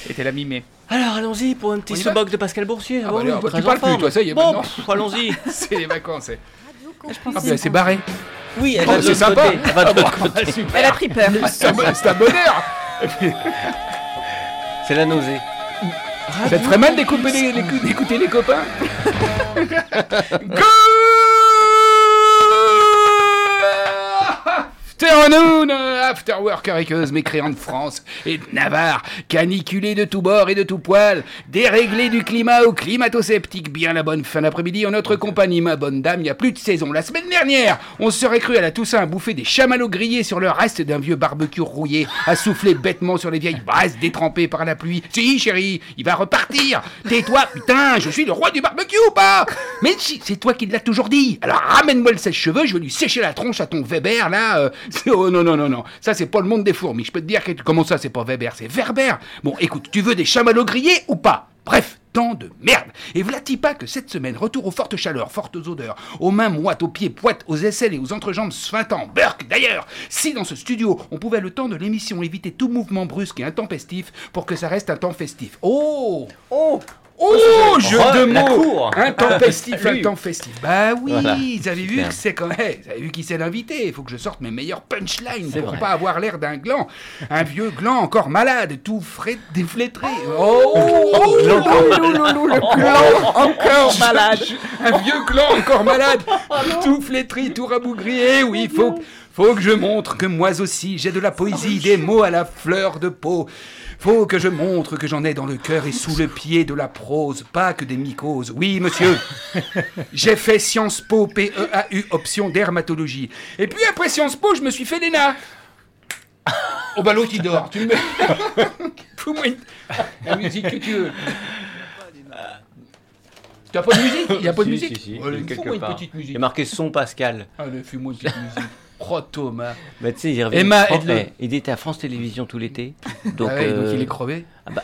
Et t'es la mimée. alors allons-y pour un petit On y va sous-box de Pascal Boursier Ah bon, bah oui, bah, tu parles plus, toi, ça y est, bon maintenant. pff, allons-y C'est les vacances. eh. Je pense Ah, bah, c'est barré. oui elle Oh, va de c'est l'autre sympa. côté elle va de Ah, l'autre bon, côté. super. Elle a pris peur. C'est un, bon- c'est un bonheur. c'est la nausée Ça te ferait mal d'écouter les, d'écou- d'écouter les copains Afternoon, after work hariqueuse, mécréant de France et de Navarre, caniculé de tous bords et de tous poils, déréglé du climat au climato-sceptique, bien la bonne fin d'après-midi en notre compagnie, ma bonne dame, il n'y a plus de saison. La semaine dernière, on se serait cru à la Toussaint à bouffer des chamallows grillés sur le reste d'un vieux barbecue rouillé, à souffler bêtement sur les vieilles braises détrempées par la pluie. Si, chérie, il va repartir. Tais-toi, putain, je suis le roi du barbecue ou pas? Mais si, c'est toi qui l'as toujours dit. Alors ramène-moi le sèche-cheveux, je vais lui sécher la tronche à ton Weber, là. euh, oh non, non, non, non. Ça, c'est pas le monde des fourmis. Je peux te dire que... Comment ça, c'est pas Weber, c'est Werber. Bon, écoute, tu veux des chamallows grillés ou pas? Bref, tant de merde. Et voilà-t-il pas que cette semaine, retour aux fortes chaleurs, fortes odeurs, aux mains moites, aux pieds poites, aux aisselles et aux entrejambes suintants. Burk, d'ailleurs, si dans ce studio, on pouvait le temps de l'émission éviter tout mouvement brusque et intempestif pour que ça reste un temps festif. Oh oh Oh, jeu de mots cour. Intempestif, Salut. intempestif. Bah oui, Voilà. vous avez vu que c'est quand même... Vous avez vu qui c'est l'invité Il faut que je sorte mes meilleurs punchlines pour vrai. pas avoir l'air d'un gland. Un vieux gland encore malade, tout frais, déflétré. Oh, oh, oh, le clan encore malade. un vieux gland encore malade, tout flétri, tout rabougrié. Oui, faut, faut que je montre que moi aussi j'ai de la poésie, des mots à la fleur de peau. Faut que je montre que j'en ai dans le cœur et sous le pied de la prose, pas que des mycoses. Oui, monsieur, j'ai fait Sciences Po, P-E-A-U, option dermatologie. Et puis après Sciences Po, je me suis fait l'ENA. Oh bah l'autre il dort, tu me mets... Fous-moi une... la musique que tu veux. T'as pas de musique? Il y a pas de Si, musique? si, si, Allez, quelque fous-moi une petite il musique. y a marqué son Pascal Allez, fais-moi une petite musique. Oh Thomas. Bah, tu sais, il, revient Emma, aide-le. eh, il était à France Télévisions tout l'été. Donc, Ah ouais, donc euh, il est crevé.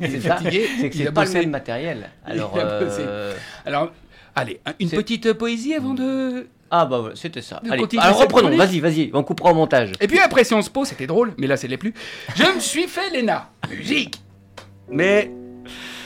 il C'est est ça, fatigué. c'est que il c'est a pas bossé. le même matériel. Alors, Il a bossé. euh, Alors, allez, un- une C'est- petite poésie avant de. ah bah c'était ça. Allez, continuons alors cette reprenons, chronique. vas-y, vas-y, on coupera au montage. Et puis après Sciences Po, c'était drôle, mais là, c'est les plus. Je me suis fait Léna. Musique. Mais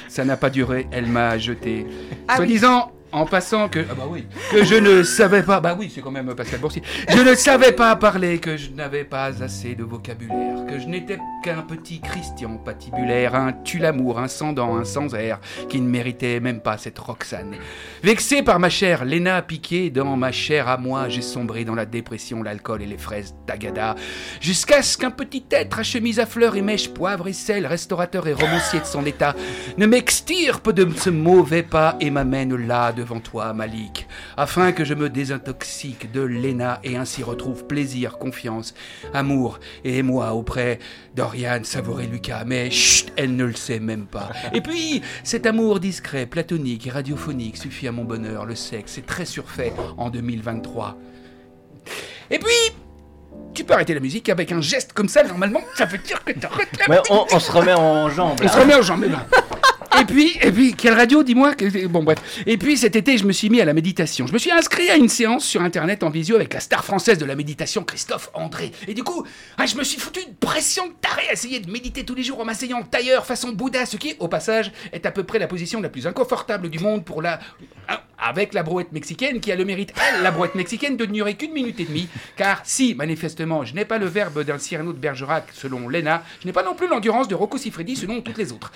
ça n'a pas duré. Elle m'a jeté. Ah Soit oui. disant. En passant que ah bah oui. que je ne savais pas bah oui c'est quand même Pascal Boursier. Je ne savais pas parler que je n'avais pas assez de vocabulaire que je n'étais qu'un petit Christian patibulaire un tue-l'amour un sans dents un sans air qui ne méritait même pas cette Roxane. Vexé par ma chair, Léna piquée dans ma chair à moi, j'ai sombré dans la dépression, l'alcool et les fraises d'Agada, jusqu'à ce qu'un petit être à chemise à fleurs et mèche, poivre et sel, restaurateur et romancier de son état, ne m'extirpe de ce mauvais pas et m'amène là devant toi, Malik, afin que je me désintoxique de Léna et ainsi retrouve plaisir, confiance, amour et moi auprès d'Oriane, Savouré, Lucas, mais chut, elle ne le sait même pas. Et puis, cet amour discret, platonique et radiophonique suffit à mon bonheur, le sexe est très surfait en 2023. Et puis, tu peux arrêter la musique avec un geste comme ça, normalement, ça veut dire que t'arrêtes la Ouais, on, on se remet en jambes. on se remet en jambes, là. Et puis, et puis, quelle radio, dis-moi Bon, bref. Et puis, cet été, je me suis mis à la méditation. Je me suis inscrit à une séance sur Internet en visio avec la star française de la méditation, Christophe André. Et du coup, ah, je me suis foutu une pression de taré à essayer de méditer tous les jours en m'asseyant tailleur façon Bouddha, ce qui, au passage, est à peu près la position la plus inconfortable du monde pour la... Avec la brouette mexicaine qui a le mérite, elle, la brouette mexicaine, de ne durer qu'une minute et demie. Car si, manifestement, je n'ai pas le verbe d'un Cyrano de Bergerac selon Lena, je n'ai pas non plus l'endurance de Rocco Siffredi selon toutes les autres.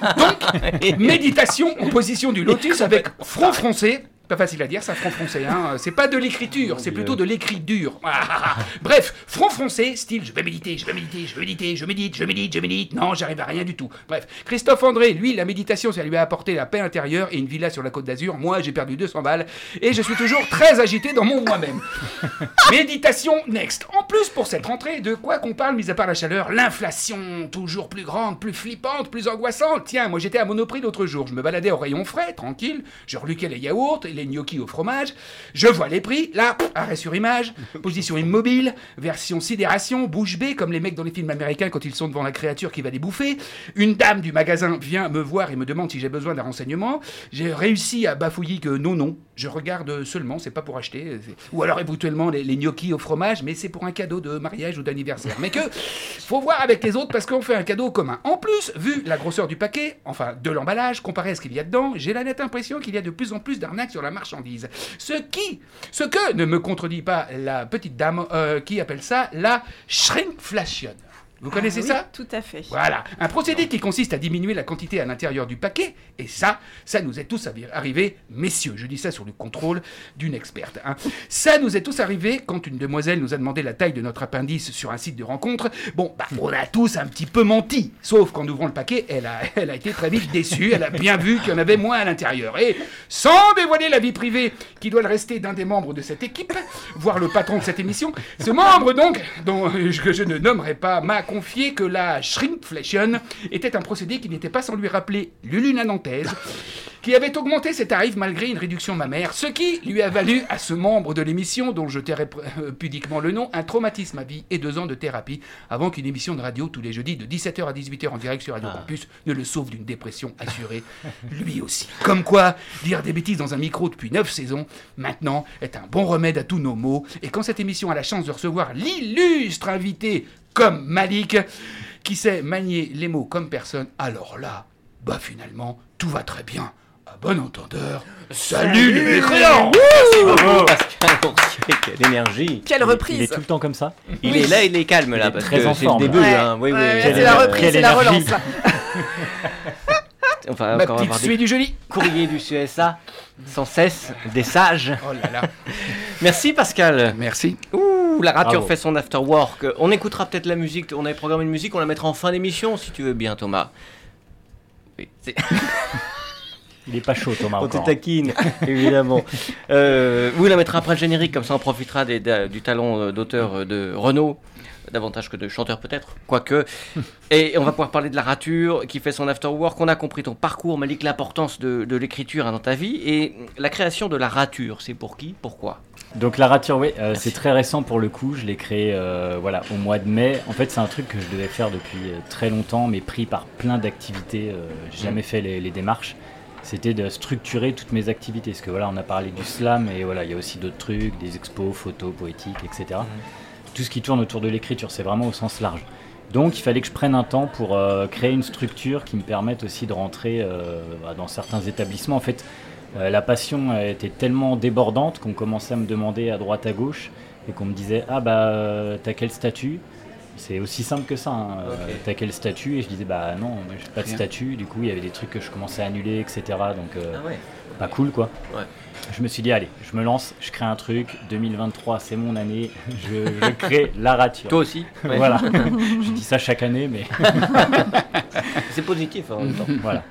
Donc, méditation en position du lotus avec front froncé. Pas facile à dire, ça, front froncé. Hein. C'est pas de l'écriture, c'est plutôt de l'écrit dur. Ah, ah, ah. Bref, front froncé, style je vais méditer, je vais méditer, je vais méditer, je médite, je médite, je médite. Non, j'arrive à rien du tout. Bref, Christophe André, lui, la méditation, ça lui a apporté la paix intérieure et une villa sur la côte d'Azur. Moi, j'ai perdu 200 balles et je suis toujours très agité dans mon moi-même. Méditation next. En plus, pour cette rentrée, de quoi qu'on parle, mis à part la chaleur, l'inflation, toujours plus grande, plus flippante, plus angoissante. Tiens, moi j'étais à Monoprix l'autre jour, je me baladais au rayon frais, tranquille, je reluquais les yaourts et les gnocchis au fromage, je vois les prix, là, arrêt sur image, position immobile, version sidération, bouche bée, comme les mecs dans les films américains quand ils sont devant la créature qui va les bouffer. Une dame du magasin vient me voir et me demande si j'ai besoin d'un renseignement. J'ai réussi à bafouiller que non, non, je regarde seulement, c'est pas pour acheter. Ou alors éventuellement les, les gnocchis au fromage, mais c'est pour un cadeau de mariage ou d'anniversaire. Mais que faut voir avec les autres parce qu'on fait un cadeau commun. En plus, vu la grosseur du paquet, enfin de l'emballage, comparé à ce qu'il y a dedans, j'ai la nette impression qu'il y a de plus en plus d'arnaques sur la marchandise. Ce qui, ce que ne me contredit pas la petite dame euh, qui appelle ça la shrinkflation. Vous connaissez Ah oui, ça Tout à fait. voilà, un procédé qui consiste à diminuer la quantité à l'intérieur du paquet, et ça, ça nous est tous arri- arrivé, messieurs, je dis ça sur le contrôle d'une experte. hein. Ça nous est tous arrivé quand une demoiselle nous a demandé la taille de notre appendice sur un site de rencontre. Bon, bah, on a tous un petit peu menti, sauf qu'en ouvrant le paquet, elle a, elle a été très vite déçue, elle a bien vu qu'il y en avait moins à l'intérieur. Et sans dévoiler la vie privée qui doit le rester d'un des membres de cette équipe, voire le patron de cette émission, ce membre donc, dont je, je ne nommerai pas, m'a confié que la shrinkflation était un procédé qui n'était pas sans lui rappeler l'uluna nantaise, qui avait augmenté ses tarifs malgré une réduction mammaire, ce qui lui a valu à ce membre de l'émission, dont je tairai euh, pudiquement le nom, un traumatisme à vie et deux ans de thérapie, avant qu'une émission de radio tous les jeudis de 17h à 18h en direct sur Radio Campus ne le sauve d'une dépression assurée, lui aussi. Comme quoi, dire des bêtises dans un micro depuis 9 saisons, maintenant, est un bon remède à tous nos maux, et quand cette émission a la chance de recevoir l'illustre invité comme Malik, qui sait manier les mots comme personne, alors là, bah finalement, tout va très bien. À bon entendeur, salut, les mécréants Bravo, Pascal Boursier, quelle énergie. Quelle Il est reprise tout le temps comme ça Il est là, il est calme là, est parce très que c'est le début. Ouais. hein. Oui. Ouais, c'est la reprise, c'est la relance. là. Va Ma encore petite avoir des suée du joli courriers du CSA, sans cesse, des sages. Oh là là, Merci Pascal. merci. Ouh, la rature Bravo. fait son after work. On écoutera peut-être la musique, on avait programmé une musique, on la mettra en fin d'émission si tu veux bien Thomas. Oui, c'est- Il est pas chaud, Thomas. on te encore. taquine, évidemment. Euh, oui, on la mettra après le générique, comme ça on profitera des- du talent euh, d'auteur euh, de Renaud, davantage que de chanteur peut-être, quoique. Et on va pouvoir parler de la rature qui fait son after work. On a compris ton parcours, Malik, l'importance de, de l'écriture hein, dans ta vie et la création de la rature. C'est pour qui? Pourquoi? Donc la rature, oui, euh, c'est très récent pour le coup. Je l'ai créé euh, voilà, au mois de mai. En fait, c'est un truc que je devais faire depuis euh, très longtemps, mais pris par plein d'activités. Euh, J'ai jamais fait les, les démarches. C'était de structurer toutes mes activités. Parce que voilà, on a parlé du slam, et voilà, il y a aussi d'autres trucs, des expos, photos, poétiques, etc. Tout ce qui tourne autour de l'écriture, c'est vraiment au sens large. Donc il fallait que je prenne un temps pour euh, créer une structure qui me permette aussi de rentrer bah, dans certains établissements. En fait, euh, la passion euh, était tellement débordante qu'on commençait à me demander à droite à gauche et qu'on me disait ah bah euh, t'as quel statut c'est aussi simple que ça. hein. Euh. T'as quel statut Et je disais bah non, moi, j'ai pas de statut. Du coup, il y avait des trucs que je commençais à annuler, etc. Donc euh, Ah ouais. pas cool quoi. Ouais. Je me suis dit allez, je me lance, je crée un truc. 2023, c'est mon année. Je, je crée la rature. Toi aussi Ouais. Voilà. je dis ça chaque année, mais C'est positif en même temps. voilà.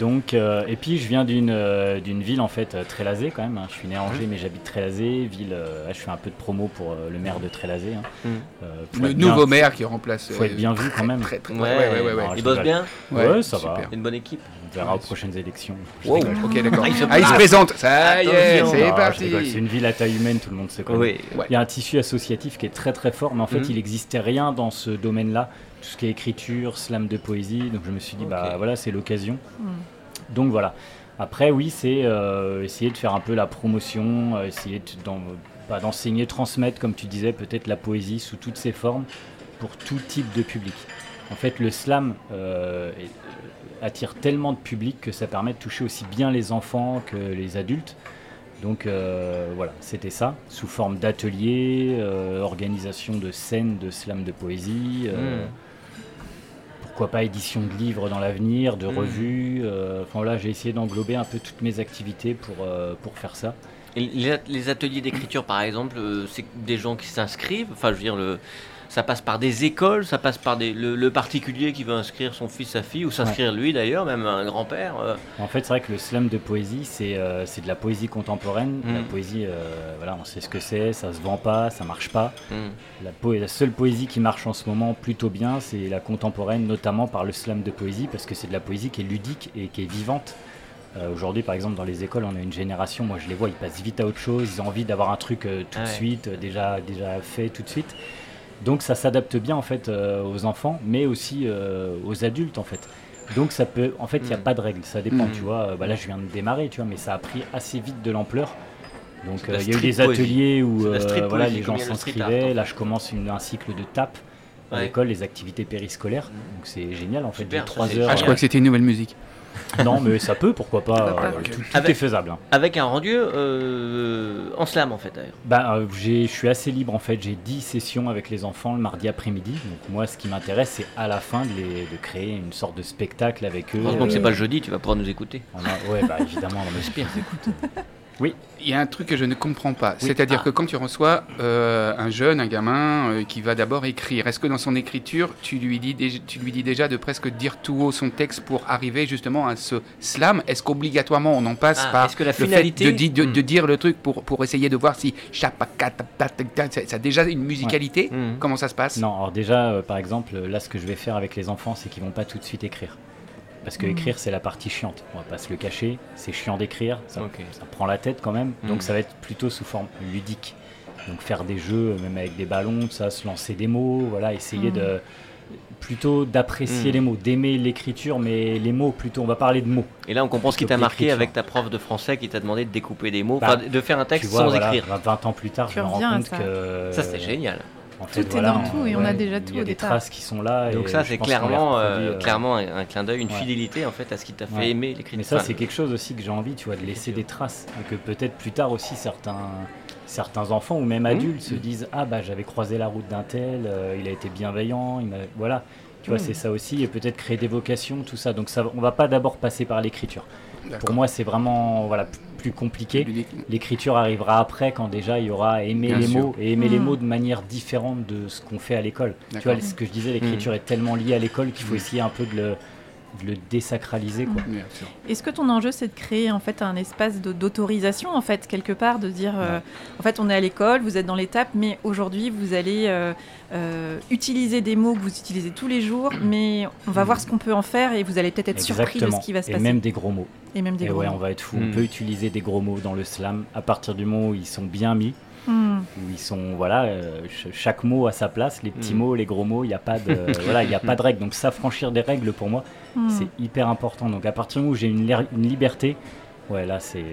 Donc, euh, et puis je viens d'une euh, d'une ville en fait euh, Trélazé quand même. hein. Je suis né à Angers, mais j'habite Trélazé. Ville, euh, je fais un peu de promo pour euh, le maire de Trélazé. hein. Mm. Euh, Le bien- nouveau maire qui remplace. faut être bien vu quand même. Très, très, Ouais, ouais, ouais, ouais, ouais. Alors, Il bosse bien Ouais, ça va. super. Une bonne équipe verra aux prochaines élections. Je Wow. rigole. Ok, d'accord. Ah, il se Ah, il se présente. Ça y est, Attention. c'est Non, je parti. rigole, C'est une ville à taille humaine, tout le monde se connaît. Oui. Ouais. Il y a un tissu associatif qui est très très fort, mais en fait, Mhm. il n'existait rien dans ce domaine-là. Tout ce qui est écriture, slam de poésie. Donc je me suis dit, bah Ok. voilà, c'est l'occasion. Mm. Donc voilà. Après, oui, c'est euh, essayer de faire un peu la promotion, euh, essayer de- d'en- bah, d'enseigner, transmettre, comme tu disais, peut-être la poésie sous toutes ses formes pour tout type de public. En fait, le slam euh, euh, attire tellement de public que ça permet de toucher aussi bien les enfants que les adultes. Donc euh, voilà, c'était ça, sous forme d'ateliers, euh, organisation de scènes de slam de poésie. euh, Mm. pourquoi pas édition de livres dans l'avenir, de Mm. revues. Enfin voilà, j'ai essayé d'englober un peu toutes mes activités pour, pour faire ça. Et les, at- les ateliers d'écriture, par exemple, c'est des gens qui s'inscrivent. Enfin, je veux dire, le, ça passe par des écoles, ça passe par des, le, le particulier qui veut inscrire son fils, sa fille, ou s'inscrire lui d'ailleurs, même un grand-père. euh. En fait, c'est vrai que le slam de poésie, c'est euh, de la poésie contemporaine. Mm. La poésie, euh, voilà, on sait ce que c'est, ça se vend pas, ça marche pas. Mm. La, po- la seule poésie qui marche en ce moment plutôt bien, c'est la contemporaine, notamment par le slam de poésie, parce que c'est de la poésie qui est ludique et qui est vivante. Euh, Aujourd'hui, par exemple, dans les écoles, on a une génération, moi je les vois, ils passent vite à autre chose, ils ont envie d'avoir un truc tout Ah de suite, déjà, déjà fait tout de suite. Donc ça s'adapte bien en fait euh, aux enfants, mais aussi euh, aux adultes en fait. Donc ça peut, en fait, il n'y a Mm. pas de règle, ça dépend, Mm. tu vois. Bah, là, je viens de démarrer, tu vois, mais ça a pris assez vite de l'ampleur. Donc de la euh, il y a eu des ateliers où de euh, voilà, les gens s'inscrivaient. Là, je commence une- un cycle de tape à Ouais. l'école, les activités périscolaires. Mm. Donc c'est génial en fait, Super, trois c'est heures. Ah, je crois que c'était une nouvelle musique. Non, mais ça peut, pourquoi pas. Euh. Tout, tout Avec- est faisable. hein. Avec un rendu euh, en slam, en fait, d'ailleurs. Bah, euh, j'ai- je suis assez libre en fait. J'ai 10 sessions avec les enfants le mardi après-midi. Donc moi, ce qui m'intéresse, c'est à la fin de, les- de créer une sorte de spectacle avec eux. Heureusement que c'est Euh, pas le jeudi, tu vas pouvoir nous écouter. on a- Ouais, bah évidemment, on espère. Écoute, Il y a un truc que je ne comprends pas. Oui. C'est-à-dire Ah. que quand tu reçois euh, un jeune, un gamin euh, qui va d'abord écrire, est-ce que dans son écriture, tu lui, dis déjà, tu lui dis déjà de presque dire tout haut son texte pour arriver justement à ce slam? Est-ce qu'obligatoirement on en passe Ah, par est-ce que la le fait finalité- de, di- de- Hmm. de dire le truc pour, pour essayer de voir si ça ça a déjà une musicalité? Mhm. Comment ça se passe? Non, alors déjà, euh, par exemple, là, ce que je vais faire avec les enfants, c'est qu'ils vont pas tout de suite écrire. Parce que Mm. écrire, c'est la partie chiante. On va pas se le cacher. C'est chiant d'écrire. Ça, prend la tête quand même. Mm. Donc ça va être plutôt sous forme ludique. Donc faire des jeux, même avec des ballons, ça, se lancer des mots, voilà, essayer Mm. de plutôt d'apprécier les mots, d'aimer l'écriture, mais les mots plutôt. On va parler de mots. Et là, on comprend ce qui t'a marqué avec ta prof de français qui t'a demandé de découper des mots, Bah, enfin, de faire un texte tu vois, sans voilà, écrire. 20 20 ans plus tard, Tu je me rends compte ça. que Ça, c'est génial. En fait, Tout est dans tout et on a déjà Il tout y a au des départ. traces qui sont là. Donc et ça, c'est clairement, euh, euh, clairement un, un clin d'œil, une ouais. fidélité en fait à ce qui t'a fait Ouais. aimer l'écriture. Mais ça, c'est quelque chose aussi que j'ai envie, tu vois, de laisser des traces. Et que peut-être plus tard aussi, certains, certains enfants ou même Mmh. adultes se disent Ah, bah, j'avais croisé la route d'un tel, euh, il a été bienveillant, il m'a. Voilà. Tu vois, Mmh. c'est ça aussi. Et peut-être créer des vocations, tout ça. Donc, ça, on va pas d'abord passer par l'écriture. Pour moi, c'est vraiment voilà, plus compliqué. L'écriture arrivera après, quand déjà il y aura aimer Bien les sûr. mots et aimer les Mm. mots de manière différente de ce qu'on fait à l'école. Tu vois, ce que je disais, l'écriture est tellement liée à l'école qu'il faut Mm. essayer un peu de le, de le désacraliser. Quoi. Bien sûr. Est-ce que ton enjeu c'est de créer en fait un espace de- d'autorisation en fait quelque part de dire euh, en fait on est à l'école vous êtes dans l'étape mais aujourd'hui vous allez euh, euh, utiliser des mots que vous utilisez tous les jours mais on va voir ce qu'on peut en faire et vous allez peut-être être surpris de ce qui va se Et passer même des gros mots. et même des Et gros ouais, mots. on va être fou. Mm. On peut utiliser des gros mots dans le slam à partir du moment où ils sont bien mis, Où ils sont voilà, euh, ch- chaque mot à sa place, les petits Mm. mots, les gros mots, il n'y a pas de voilà, il y a pas de règles. Donc s'affranchir des règles pour moi, Hmm. c'est hyper important. Donc à partir du moment où j'ai une, liberté, ouais là c'est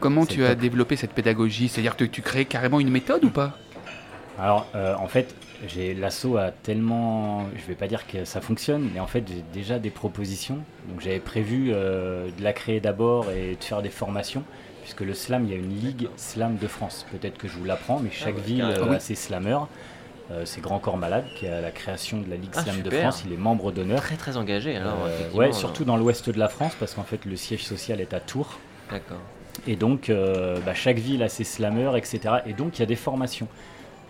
Comment tu as développé cette pédagogie? C'est-à-dire que tu crées carrément une méthode ou pas? Alors, euh, en fait, j'ai l'assaut a tellement, je vais pas dire que ça fonctionne, mais en fait, j'ai déjà des propositions. Donc, j'avais prévu euh, de la créer d'abord et de faire des formations, puisque le slam, il y a une ligue slam de France. Peut-être que je vous l'apprends, mais chaque ouais, ville Oui. a ses slammeurs. Euh, c'est Grand Corps Malade qui a la création de la Ligue Ah, Slam de. France. Il est membre d'honneur. Très très engagé alors. Euh, ouais, surtout dans l'ouest de la France, parce qu'en fait, le siège social est à Tours. D'accord. Et donc, euh, bah, chaque ville a ses slammeurs, etc. Et donc, il y a des formations.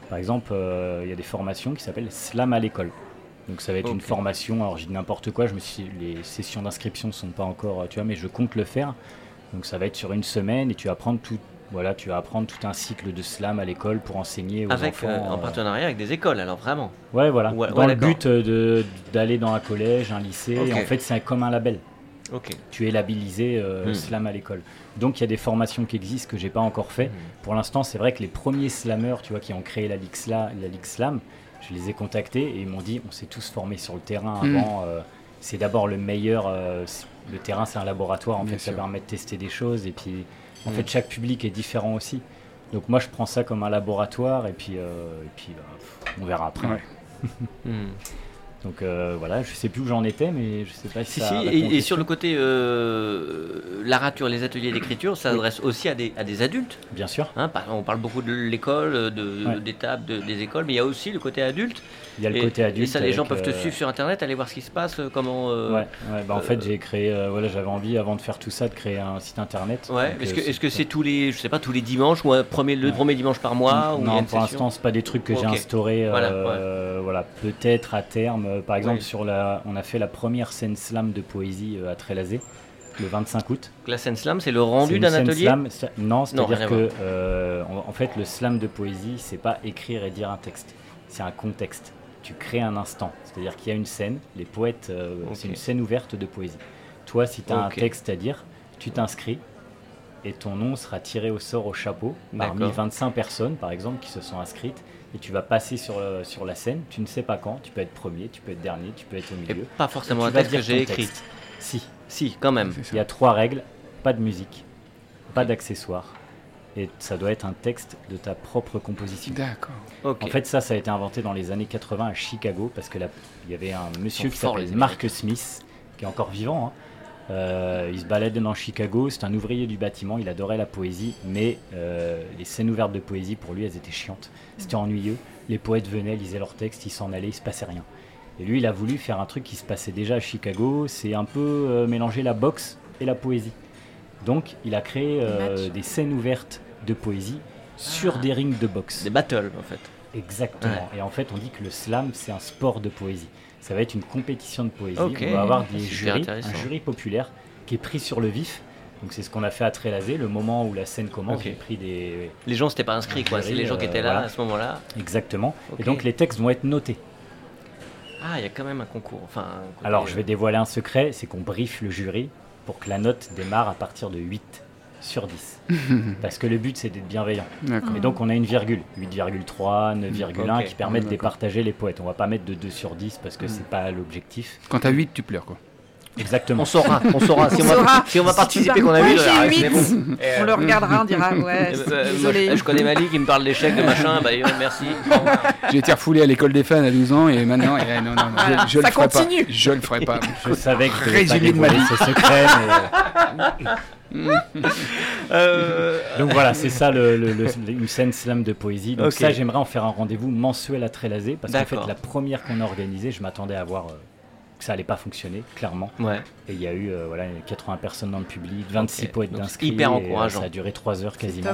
Par exemple, euh, il y a des formations qui s'appellent Slam à l'école. Donc, ça va être une formation. Alors, je dis n'importe quoi. Je me suis, les sessions d'inscription ne sont pas encore, tu vois, mais je compte le faire. Donc, ça va être sur une semaine et tu vas apprendre tout. Voilà, tu vas apprendre tout un cycle de slam à l'école pour enseigner aux Avec enfants. euh, en euh, partenariat avec des écoles alors vraiment. Ouais, voilà. Ouais, Dans ouais, le but euh, de- d'aller dans un collège, un lycée. Et en fait, c'est comme un label Ok. tu es labellisé euh, Hmm. slam à l'école. Donc il y a des formations qui existent que j'ai pas encore fait. Pour l'instant, c'est vrai que les premiers slammeurs, tu vois, qui ont créé la Ligue, Sla- la Ligue Slam, je les ai contactés et ils m'ont dit, on s'est tous formés sur le terrain Hmm. avant. C'est d'abord le meilleur. euh, le terrain, c'est un laboratoire. En Bien fait, ça permet de tester des choses et puis, en fait, chaque public est différent aussi. Donc moi, je prends ça comme un laboratoire et puis, euh, et puis bah, on verra après. Ouais. Hmm. Donc euh, voilà, je sais plus où j'en étais, mais je sais pas si, Si, ça si, et, et sur le côté euh, l'arature, les ateliers d'écriture, ça s'adresse aussi à des, à des adultes. Bien sûr. Hein, on parle beaucoup de l'école, de, Ouais. des tables, de- des écoles, mais il y a aussi le côté adulte. Il y a le et, côté adulte. et ça, les gens peuvent te euh, suivre sur Internet, aller voir ce qui se passe, comment... euh, Ouais, ouais, bah en fait j'ai créé, voilà, j'avais envie avant de faire tout ça de créer un site internet. Ouais, est-ce que est-ce que c'est tous les, je sais pas, tous les dimanches ou un premier, le Ouais. premier dimanche par mois ou y a Non, pour l'instant c'est pas des trucs que j'ai instaurés. Voilà, voilà, peut-être à terme. Euh, Par exemple sur la, on a fait la première scène slam de poésie euh, à Trélazé le 25 août. La scène slam, c'est le rendu d'un atelier slam, Non, c'est-à-dire que euh, en, fait le slam de poésie c'est pas écrire et dire un texte, c'est un contexte. Tu crées un instant, c'est-à-dire qu'il y a une scène, les poètes, euh, c'est une scène ouverte de poésie. Toi, si tu as un texte à dire, tu t'inscris et ton nom sera tiré au sort au chapeau parmi D'accord. 25 personnes, par exemple, qui se sont inscrites. Et tu vas passer sur, le- sur la scène, tu ne sais pas quand, tu peux être premier, tu peux être dernier, tu peux être au Et milieu. pas forcément Tu un vas texte que dire j'ai écrit. texte. Si, Si, quand même. Il y a trois règles, pas de musique, pas d'accessoires, et ça doit être un texte de ta propre composition. D'accord. Ok. En fait, ça, ça a été inventé dans les années 80 à Chicago, parce que là, il y avait un monsieur qui les Mark Smith, qui est encore vivant. hein. Euh, il se baladait dans Chicago, c'est un ouvrier du bâtiment, il adorait la poésie, mais euh, les scènes ouvertes de poésie, pour lui, elles étaient chiantes. C'était ennuyeux. Les poètes venaient, lisaient leurs textes, ils s'en allaient, il se passait rien. Et lui, il a voulu faire un truc qui se passait déjà à Chicago, c'est un peu euh, mélanger la boxe et la poésie. Donc, il a créé euh, des scènes ouvertes de poésie sur Ah. des rings de boxe. Des battles, en fait. Exactement. Et en fait, on dit que le slam, c'est un sport de poésie. Ça va être une compétition de poésie. On va avoir des jurys, un jury populaire qui est pris sur le vif. Donc c'est ce qu'on a fait à Trélazé, le moment où la scène commence, Ok. j'ai pris des... Les gens s'étaient pas inscrits, quoi. C'est les gens qui euh, étaient là voilà. à ce moment-là. Exactement. Et donc les textes vont être notés. Ah, il y a quand même un concours. Enfin, un Alors je vais dévoiler un secret, c'est qu'on briefe le jury pour que la note démarre à partir de 8 sur 10. Parce que le but c'est d'être bienveillant. Et donc on a une virgule, 8,3, 9,1 Ok. qui permettent de départager les poètes. On va pas mettre de 2 sur 10 parce que c'est pas l'objectif. Quand t'as 8, tu pleures quoi. Exactement. On saura, on saura. Si on, On va, saura. si on va participer, qu'on a vu, ah, bon. On le regardera, on dira ouais, Euh, euh, désolé. moi, je connais Mali qui me parle d'échecs, de machin. Bah, euh, merci. J'ai été refoulé à l'école des fans à 12 ans et maintenant, eh, non, non, non, Voilà, je, je ça le ferai continue. pas. Je le ferai pas. Je savais que Résumé de ma dévoiler vie. ce secret. mais- Euh, Donc voilà, c'est ça le, le- le- une scène slam de poésie. Donc Ok. ça, j'aimerais en faire un rendez-vous mensuel à Trélazé parce qu'en fait, la première qu'on a organisée, je m'attendais à voir euh, que ça allait pas fonctionner, clairement. ouais. Et il y a eu euh, voilà 80 personnes dans le public, 26 Ok. poètes Donc, d'inscrits. hyper et, euh, encourageant. Ça a duré 3 heures quasiment.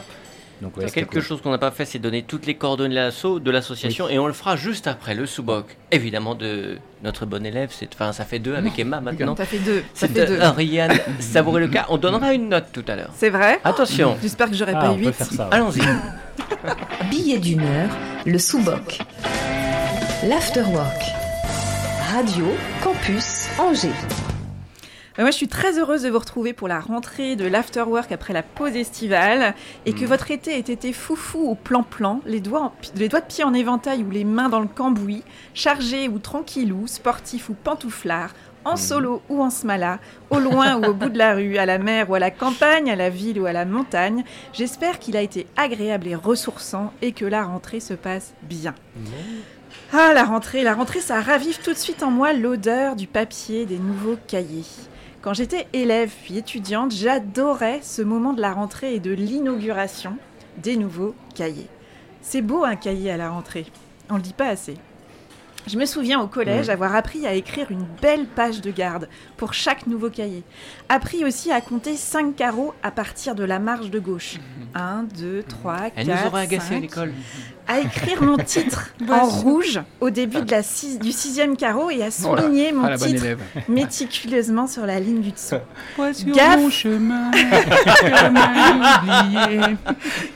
Donc, Il y ouais, a c'était quelque cool. chose qu'on n'a pas fait, c'est donner toutes les coordonnées de l'asso- de l'association et on le fera juste après le sous-boc. Évidemment, de notre bon élève, c'est, enfin, ça fait deux avec Emma maintenant. T'as fait deux. Ça fait deux. Ariane Savourer le cas. On donnera une note tout à l'heure. C'est vrai Attention, J'espère que j'aurai Ah, pas on peut 8. faire ça. ouais. allons-y. Billet d'une heure, le sous-boc. L'afterwork. Radio Campus Angers. Moi, je suis très heureuse de vous retrouver pour la rentrée de l'afterwork après la pause estivale et que votre été ait été foufou au plan-plan, les doigts, en les doigts de pied en éventail ou les mains dans le cambouis, chargé ou tranquillou, sportif ou pantouflard, en solo ou en smala, au loin ou au bout de la rue, à la mer ou à la campagne, à la ville ou à la montagne. J'espère qu'il a été agréable et ressourçant et que la rentrée se passe bien. Ah, la rentrée, la rentrée, ça ravive tout de suite en moi l'odeur du papier des nouveaux cahiers. Quand j'étais élève puis étudiante, j'adorais ce moment de la rentrée et de l'inauguration des nouveaux cahiers. C'est beau un cahier à la rentrée, on le dit pas assez. Je me souviens au collège avoir appris à écrire une belle page de garde pour chaque nouveau cahier. Appris aussi à compter 5 carreaux à partir de la marge de gauche. 1, 2, 3, 4, Elle nous aurait agacé à 5 l'école. À écrire mon titre en rouge au début de la six- du sixième carreau et à souligner mon Ah, la bonne titre élève. méticuleusement sur la ligne du dessous. Moi sur Gaffe. mon chemin.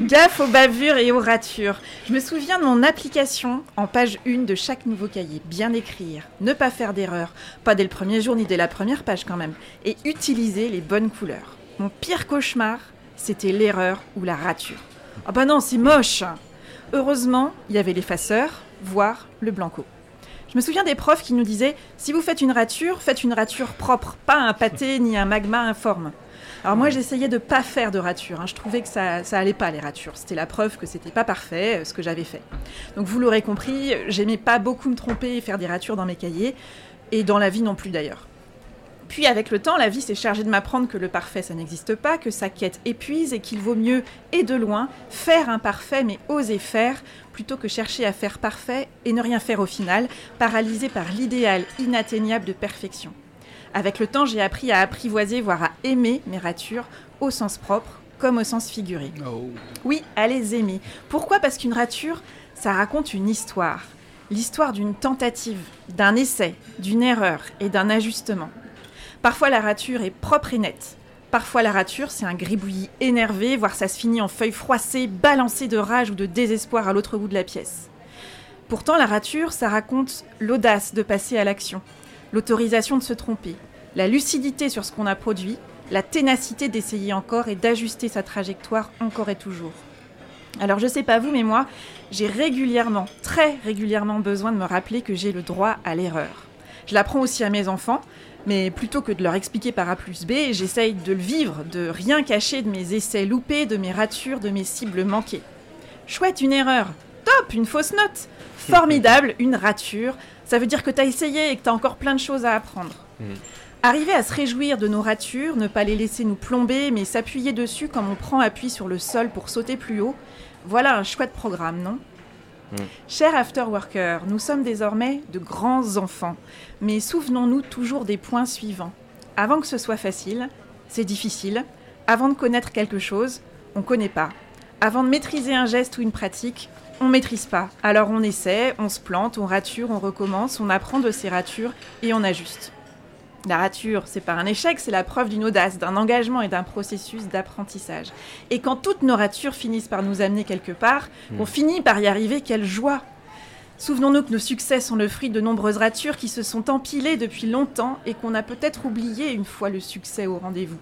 Gaffe aux bavures et aux ratures. Je me souviens de mon application en page 1 de chaque nouveau cahier. Bien écrire, ne pas faire d'erreur, pas dès le premier jour ni dès la première page quand même, et utiliser les bonnes couleurs. Mon pire cauchemar, c'était l'erreur ou la rature. Ah bah non, c'est moche Heureusement, il y avait l'effaceur, voire le blanco. Je me souviens des profs qui nous disaient si vous faites une rature, faites une rature propre, pas un pâté ni un magma informe. Alors moi j'essayais de pas faire de rature, hein. je trouvais que ça, ça allait pas les ratures, c'était la preuve que c'était pas parfait euh, ce que j'avais fait. Donc vous l'aurez compris, j'aimais pas beaucoup me tromper et faire des ratures dans mes cahiers, et dans la vie non plus d'ailleurs. Puis avec le temps, la vie s'est chargée de m'apprendre que le parfait ça n'existe pas, que sa quête épuise et qu'il vaut mieux, et de loin, faire un parfait mais oser faire, plutôt que chercher à faire parfait et ne rien faire au final, paralysé par l'idéal inatteignable de perfection. Avec le temps, j'ai appris à apprivoiser, voire à aimer mes ratures, au sens propre comme au sens figuré. Oh. Oui, à les aimer. Pourquoi? Parce qu'une rature, ça raconte une histoire. L'histoire d'une tentative, d'un essai, d'une erreur et d'un ajustement. Parfois la rature est propre et nette. Parfois la rature, c'est un gribouillis énervé, voire ça se finit en feuilles froissées, balancées de rage ou de désespoir à l'autre bout de la pièce. Pourtant, la rature, ça raconte l'audace de passer à l'action, l'autorisation de se tromper, la lucidité sur ce qu'on a produit, la ténacité d'essayer encore et d'ajuster sa trajectoire encore et toujours. Alors je sais pas vous, mais moi, j'ai régulièrement, très régulièrement besoin de me rappeler que j'ai le droit à l'erreur. Je l'apprends aussi à mes enfants, mais plutôt que de leur expliquer par A plus B, j'essaye de le vivre, de rien cacher de mes essais loupés, de mes ratures, de mes cibles manquées. Chouette, une erreur. Top, une fausse note. Formidable, une rature. Ça veut dire que t'as essayé et que t'as encore plein de choses à apprendre. Arriver à se réjouir de nos ratures, ne pas les laisser nous plomber, mais s'appuyer dessus comme on prend appui sur le sol pour sauter plus haut, voilà un chouette programme, non? Chers afterworkers, nous sommes désormais de grands enfants, mais souvenons-nous toujours des points suivants. Avant que ce soit facile, c'est difficile. Avant de connaître quelque chose, on ne connaît pas. Avant de maîtriser un geste ou une pratique, on ne maîtrise pas. Alors on essaie, on se plante, on rature, on recommence, on apprend de ses ratures et on ajuste. La rature, c'est pas un échec, c'est la preuve d'une audace, d'un engagement et d'un processus d'apprentissage. Et quand toutes nos ratures finissent par nous amener quelque part, on finit par y arriver, quelle joie Souvenons-nous que nos succès sont le fruit de nombreuses ratures qui se sont empilées depuis longtemps et qu'on a peut-être oublié une fois le succès au rendez-vous.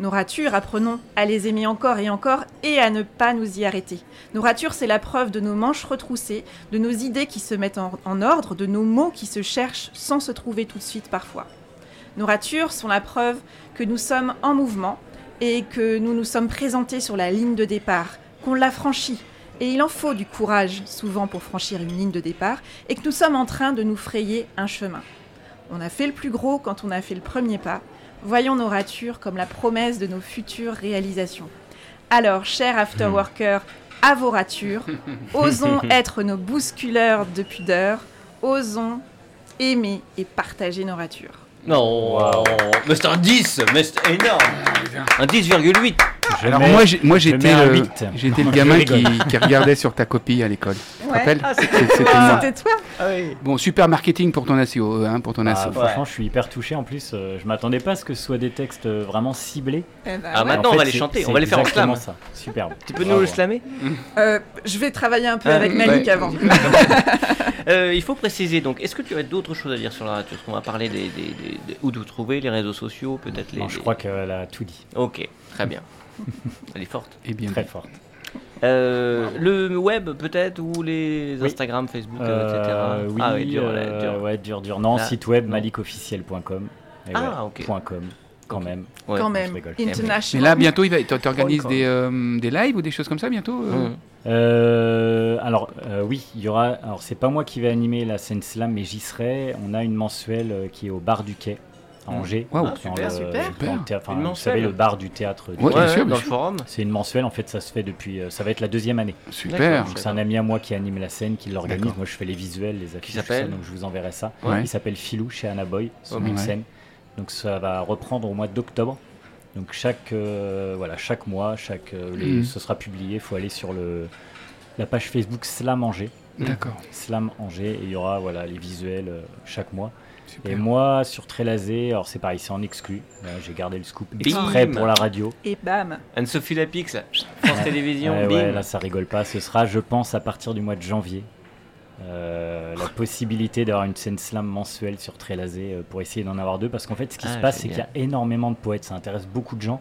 Nos ratures, apprenons à les aimer encore et encore et à ne pas nous y arrêter. Nos ratures, c'est la preuve de nos manches retroussées, de nos idées qui se mettent en, en ordre, de nos mots qui se cherchent sans se trouver tout de suite parfois. Nos ratures sont la preuve que nous sommes en mouvement et que nous nous sommes présentés sur la ligne de départ, qu'on l'a franchie. Et il en faut du courage souvent pour franchir une ligne de départ et que nous sommes en train de nous frayer un chemin. On a fait le plus gros quand on a fait le premier pas. Voyons nos ratures comme la promesse de nos futures réalisations. Alors, chers afterworkers, à vos ratures, osons être nos bousculeurs de pudeur, osons aimer et partager nos ratures. Non, mais c'est un 10, mais c'est énorme. Un 10,8. Je Alors mets- moi, j'ai- moi je j'étais le, j'étais le gamin qui, regardait sur ta copie à l'école. Tu te Ouais. Ah, C'était moi. C'était toi Bon, super marketing pour ton assaut, hein, pour ton Ah, franchement, je suis hyper touché. En plus, euh, je m'attendais pas à ce que ce soit des textes euh, vraiment ciblés. Eh ben Ah, ouais. maintenant, En on va les chanter, on va les faire en slam. ça. Superbe. Tu peux nous Bravo. le slammer Euh, je vais travailler un peu Ah, avec. Malik avant. Euh, Il faut préciser donc, est-ce que tu as d'autres choses à dire sur la radio? Est-ce qu'on va parler des, des- des- des- où vous trouvez les réseaux sociaux, peut-être les. Non, je crois qu'elle a tout dit. Ok, très bien. Elle est forte. Et bien. Très forte. Euh, le web peut-être ou les Oui. Instagram, Facebook, euh, etc. Euh, oui, ah oui, dur, ouais, euh, dur. ouais, dur, dur. Non, Là, site web malikofficiel.com. Ah, ouais, ok. point .com, quand même. Ouais. Quand même. rigole. Mais là, bientôt, il va, tu organises des, euh, des lives ou des choses comme ça bientôt euh Mmh. Euh, alors euh, oui, il y aura. Alors c'est pas moi qui vais animer la scène slam, mais j'y serai. On a une mensuelle euh, qui est au bar du quai à. Angers. Waouh. dans super, le- super. dans le théâtre- enfin, Une vous savez le bar du théâtre. du Ouais, quai. bien sûr, dans bien le sûr. forum. C'est une mensuelle. En fait, ça se fait depuis. euh, ça va être la deuxième année. Super. Donc c'est un ami à moi qui anime la scène, qui l'organise. Moi, je fais les visuels, les affiches. ça, Donc je vous enverrai ça. Ouais. Il s'appelle Philou chez Anaboy, son Ok. nom de Ouais. scène. Donc ça va reprendre au mois d'octobre. Donc chaque euh, voilà chaque mois, chaque euh, les- Mhm. ce sera publié. Il faut aller sur le la page Facebook Slam Angers. D'accord. Slam Angers et il y aura voilà les visuels euh, chaque mois. Super. Et moi sur Trélazé, alors c'est pareil, c'est en exclu. Voilà, J'ai gardé le scoop Bim. exprès pour la radio. Et bam. Anne-Sophie Lapix, France Télévisions, Ouais, bim. ouais, là ça rigole pas. Ce sera, je pense, à partir du mois de janvier. euh, la possibilité d'avoir une scène slam mensuelle sur Trélazé euh, pour essayer d'en avoir deux parce qu'en fait ce qui Ah, se passe c'est qu'il y a énormément de poètes ça intéresse beaucoup de gens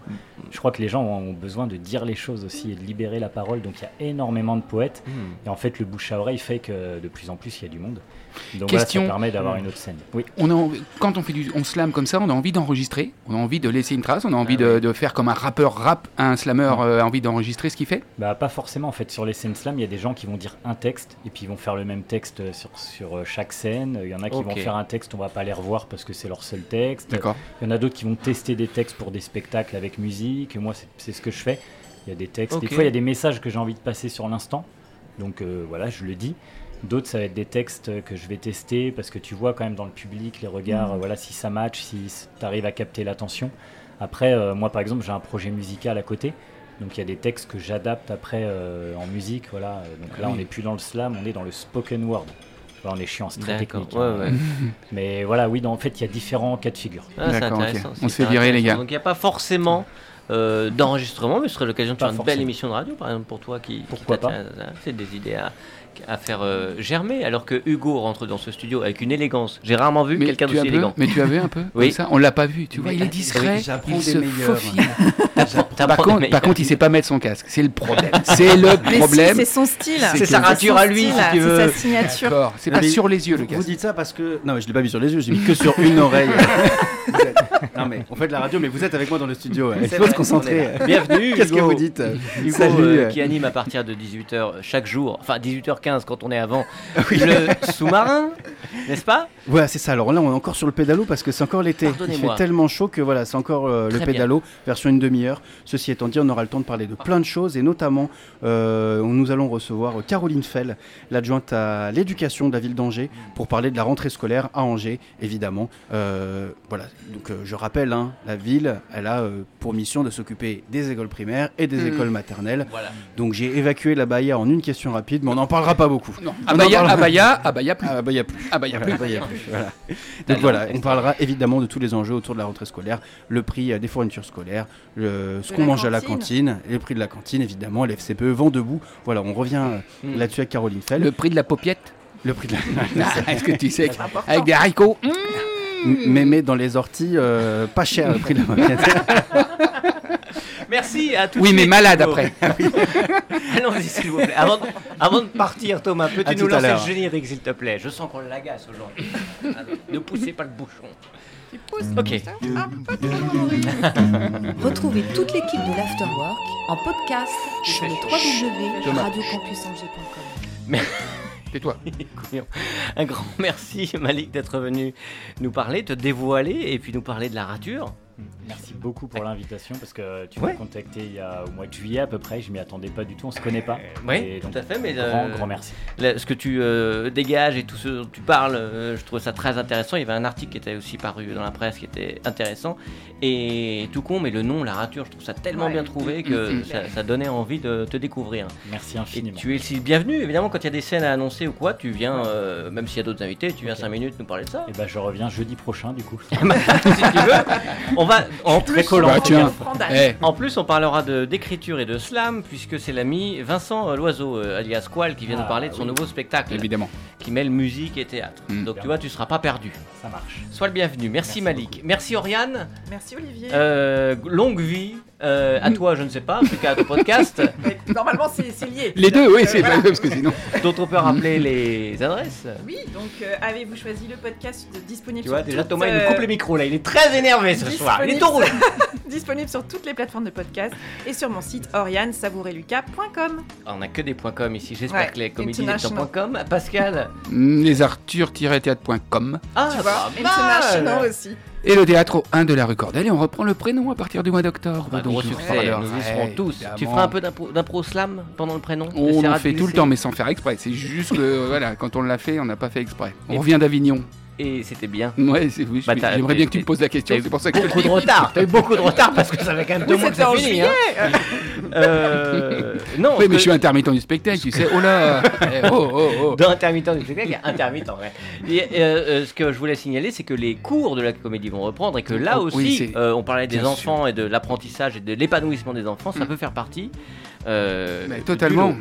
je crois que les gens ont, besoin de dire les choses aussi et de libérer la parole donc il y a énormément de poètes Hmm. et en fait le bouche à oreille fait que de plus en plus il y a du monde donc Question. voilà, ça permet d'avoir une autre scène. Oui. On a envie- quand on fait du on slam comme ça, on a envie d'enregistrer, on a envie de laisser une trace, on a envie Ah de, oui. de faire comme un rappeur rap, un slammer euh, a envie d'enregistrer ce qu'il fait. Bah pas forcément en fait sur les scènes slam il y a des gens qui vont dire un texte et puis ils vont faire le même texte euh, sur, sur euh, chaque scène. Il y en a qui vont faire un texte on va pas les revoir parce que c'est leur seul texte. D'accord. il y en a d'autres qui vont tester des textes pour des spectacles avec musique moi c'est- ce que je fais. Il y a des textes. Des fois il y a des messages que j'ai envie de passer sur l'instant. Donc euh, voilà je le dis D'autres, ça va être des textes que je vais tester parce que tu vois quand même dans le public les regards, euh, voilà, si ça match, si tu arrives à capter l'attention. Après, euh, moi par exemple, j'ai un projet musical à côté. Donc il y a des textes que j'adapte après euh, en musique. Voilà. Donc là, oui. on n'est plus dans le slam, on est dans le spoken word. On est chiant, c'est très technique. ouais, hein. ouais. Mais voilà, oui, dans- en fait, il y a différents cas de figure. Ah, c'est D'accord, ok. intéressant, On c'est se fait virer, les gars. Donc il n'y a pas forcément euh, d'enregistrement, mais ce serait l'occasion de Pas faire une belle émission de radio, par exemple, pour toi qui. qui Pourquoi pas. C'est des idées à, à faire euh, germer, alors que Hugo rentre dans ce studio avec une élégance. J'ai rarement vu quelqu'un d'aussi élégant. mais tu avais un peu Oui. comme ça? On l'a pas vu, tu vois, Mais- il est discret, il des se meilleurs. faufile. Par contre, par contre, il sait pas mettre son casque, c'est le problème. C'est le si, problème. c'est son style. C'est sa rature à lui, si. C'est sa signature. C'est pas mais sur les yeux le Vous casque. dites ça parce que. Non, mais je l'ai pas mis sur les yeux, j'ai mis que sur une oreille. Vous êtes- Non, mais on fait de la radio, mais vous êtes avec moi dans le studio. Il C'est faut se concentrer. Bienvenue. Qu'est-ce que Hugo. vous dites? Hugo, Salut. euh, qui anime à partir de 18h chaque jour, enfin 18h15 quand on est avant, le sous-marin, n'est-ce pas? Voilà, c'est ça. Alors là, on est encore sur le pédalo parce que c'est encore l'été. Il fait tellement chaud que voilà, c'est encore euh, le pédalo, version une demi-heure. Ceci étant dit, on aura le temps de parler de plein de choses et notamment, euh, nous allons recevoir Caroline Fell, l'adjointe à l'éducation de la ville d'Angers, pour parler de la rentrée scolaire à Angers, évidemment. Euh, voilà. Donc, euh, je rappelle, hein, la ville, elle a euh, pour mission de s'occuper des écoles primaires et des Mhm. écoles maternelles. Voilà. Donc, j'ai évacué la Baïa en une question rapide, mais on n'en parlera pas beaucoup. Non, Abaya, parlera- Abaya, Abaya plus. Ah, bah, y a plus. Ah bah, y a Voilà, plus. bah, y a plus, voilà. Donc voilà, on parlera évidemment de tous les enjeux autour de la rentrée scolaire, le prix euh, des fournitures scolaires, le- ce De qu'on la mange à la cantine. les prix de la cantine évidemment, l'FCPE, vent debout. Voilà, on revient euh, Mm. là-dessus avec Caroline Fell. Le prix de la paupiette. Le prix de la... Ah, Est-ce que tu sais que- avec des haricots Mmh. mais, mais dans les orties, euh, pas cher le prix de la moquette. Merci à tous. Oui, mais malade après. Allons-y, s'il vous plaît. Avant de, avant de partir, Thomas, peux-tu nous lancer le générique, s'il te plaît? Je sens qu'on l'agace aujourd'hui. Ne poussez pas le bouchon. Ok. Retrouvez toute l'équipe de l'Afterwork en podcast sur le www.radiocampusangers.com. Tais-toi. Un grand merci, Malik, d'être venu nous parler, te dévoiler et puis nous parler de la rature. Merci beaucoup pour l'invitation parce que tu Ouais. m'as contacté il y a au mois de juillet à peu près. Je m'y attendais pas du tout. On se connaît pas. Oui, Et donc, tout à fait, mais Grand, euh, grand merci. Là, ce que tu euh, dégages et tout ce dont tu parles, euh, je trouve ça très intéressant. Il y avait un article qui était aussi paru dans la presse qui était intéressant. Et tout con, mais le nom, la rature, je trouve ça tellement Ouais. bien trouvé que ça, ça donnait envie de te découvrir. Merci Et infiniment. tu es aussi bienvenu, évidemment, quand il y a des scènes à annoncer ou quoi, tu viens, euh, même s'il y a d'autres invités, tu viens Ok. 5 minutes nous parler de ça. Et ben je reviens jeudi prochain du coup. si tu veux. On va en Très plus, collant. Bah, tiens. Frandage. Eh, En plus, on parlera de d'écriture et de slam, puisque c'est l'ami Vincent euh, Loiseau, euh, alias Qual, qui vient Ah, nous parler de son oui. nouveau spectacle, évidemment. qui mêle musique et théâtre. Mm. Donc tu vois, tu seras pas perdu. Ça marche. Sois le bienvenu. Merci, Merci Malik. beaucoup. Merci Oriane. Merci Olivier. Euh, longue vie. Euh, à toi, je ne sais pas, en tout cas à ton podcast, Mais Normalement, c'est c'est lié. Les deux, oui, Euh, c'est voilà. parce que sinon. dont on peut rappeler les adresses. Oui, donc euh, avez-vous choisi le podcast de- disponible Tu vois, sur déjà toutes, Thomas, il nous euh, coupe les micros là, il est très énervé ce soir. Il est tout rouge. disponible sur toutes les plateformes de podcast et sur mon site oriane-savoureluca.com. On a que des points com ici, j'espère Ouais, que les comédies sont com. Pascal. Mm, Les Arthur-théâtre.com Ah, Tu vois, international mal. aussi. et le théâtre au 1 de la rue Cordel. Et on reprend le prénom à partir du mois d'octobre. Bah, Donc, succès, parlerai, nous y serons tous. évidemment. Tu feras un peu d'impro slam pendant le prénom On de fait tout le temps, mais sans faire exprès. C'est juste que, voilà, quand on l'a fait, on n'a pas fait exprès. On Et- revient d'Avignon. Et c'était bien. Ouais, c'est oui, Bah, j'aimerais bien que tu me poses la question, c'est pour ça que beaucoup de retard. T'as eu beaucoup de retard parce que ça fait quand même deux Oui, mois que fini. hein. Euh, non, Oui, mais que- je suis intermittent du spectacle, tu sais. Oh là eh, Oh, oh, oh Dans intermittent du spectacle, il y a intermittent. ouais. Et, euh, euh, ce que je voulais signaler, c'est que les cours de la comédie vont reprendre et que là Oh, oui, aussi, euh, on parlait des bien enfants et de l'apprentissage et de l'épanouissement des enfants, ça Mm. peut faire partie. Euh, Mais totalement.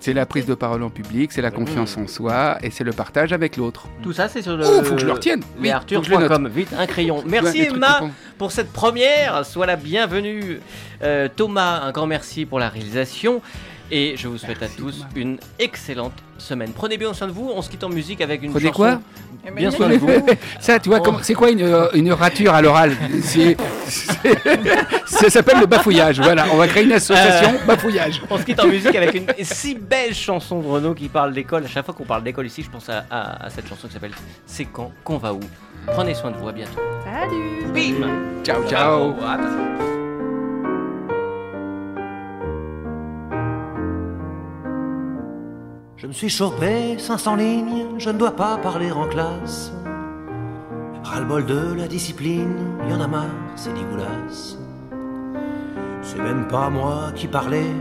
C'est la prise de parole en public, c'est la confiance en soi et c'est le partage avec l'autre. Tout ça, c'est sur le. Oh, faut que je le retienne. Oui, faut que je le note. Arthur.com. Vite, un crayon. Merci Emma pour cette première. Sois la bienvenue. Euh, Thomas, un grand merci pour la réalisation. Et je vous souhaite Merci, à tous Thomas. une excellente semaine. Prenez bien soin de vous. On se quitte en musique avec une Prenez chanson. quoi Bien soin de vous. Ça, tu vois, Oh. c'est quoi une, euh, une rature à l'oral Ça s'appelle le bafouillage. Voilà, on va créer une association Euh. bafouillage. On se quitte en musique avec une si belle chanson de Renaud qui parle d'école. À chaque fois qu'on parle d'école ici, je pense à, à- à cette chanson qui s'appelle C'est quand qu'on va où. Prenez soin de vous. À bientôt. Salut Bim. Ciao, ciao. Bravo. Je me suis chopé 500 lignes, je ne dois pas parler en classe. Ras-le-bol de la discipline, y en a marre, c'est dégueulasse. C'est même pas moi qui parlais,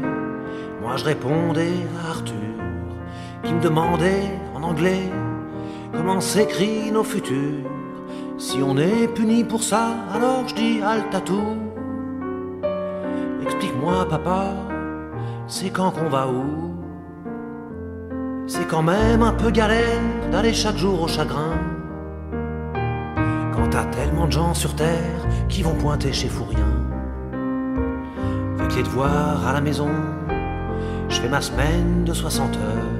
moi je répondais à Arthur, qui me demandait en anglais comment s'écrit nos futurs. Si on est puni pour ça, alors je dis halte à tout. Explique-moi, papa, c'est quand qu'on va où? C'est quand même un peu galère d'aller chaque jour au chagrin. Quand t'as tellement de gens sur terre qui vont pointer chez Fourien. Avec les devoirs à la maison, je fais ma semaine de 60 heures.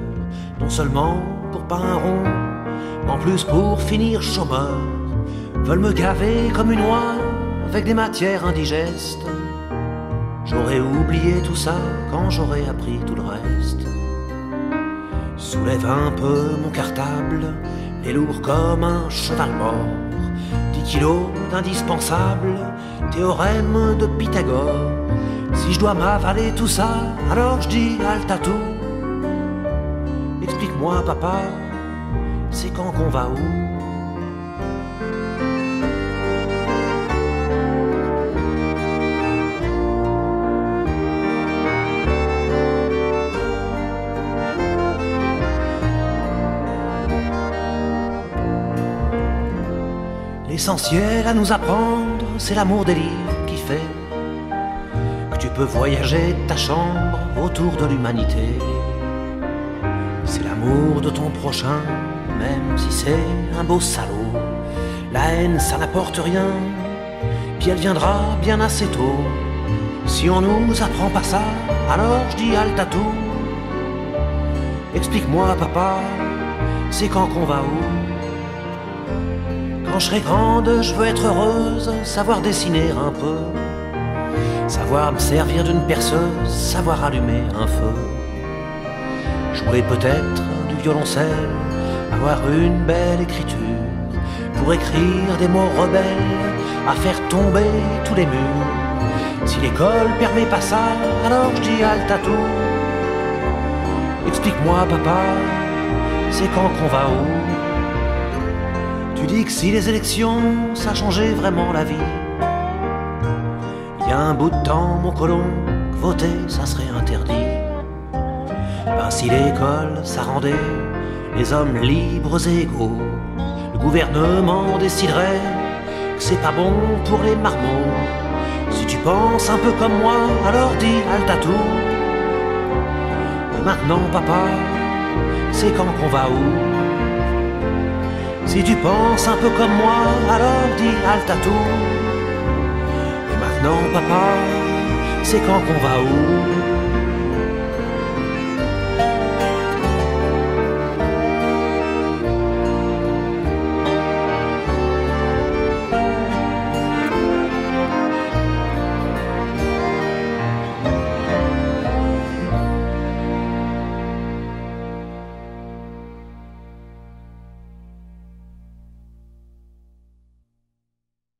Non seulement pour pas un rond, mais en plus pour finir chômeur. Veulent me gaver comme une oie avec des matières indigestes. J'aurais oublié tout ça quand j'aurais appris tout le reste. Soulève un peu mon cartable, les lourd comme un cheval mort. 10 kilos d'indispensable, théorème de Pythagore. Si je dois m'avaler tout ça, alors je dis halte à tout. Explique-moi, papa, c'est quand qu'on va où? L'essentiel à nous apprendre, c'est l'amour des livres qui fait que tu peux voyager ta chambre autour de l'humanité. C'est l'amour de ton prochain, même si c'est un beau salaud. La haine, ça n'apporte rien, puis elle viendra bien assez tôt. Si on nous apprend pas ça, alors je dis à tout. Explique-moi, papa, c'est quand qu'on va où? Quand je serai grande, je veux être heureuse, savoir dessiner un peu, savoir me servir d'une perceuse, savoir allumer un feu, jouer peut-être du violoncelle, avoir une belle écriture, pour écrire des mots rebelles, à faire tomber tous les murs. Si l'école permet pas ça, alors je dis halte à tout. Explique-moi, papa, c'est quand qu'on va où? Tu dis que si les élections, ça changeait vraiment la vie. Il y a un bout de temps, mon colon, que voter, ça serait interdit. Ben, si l'école, ça rendait les hommes libres et égaux, le gouvernement déciderait que c'est pas bon pour les marmots. Si tu penses un peu comme moi, alors dis tout. Et maintenant, papa, c'est quand qu'on va où? Si tu penses un peu comme moi, alors dis halte à tout. Et maintenant, papa, c'est quand qu'on va où?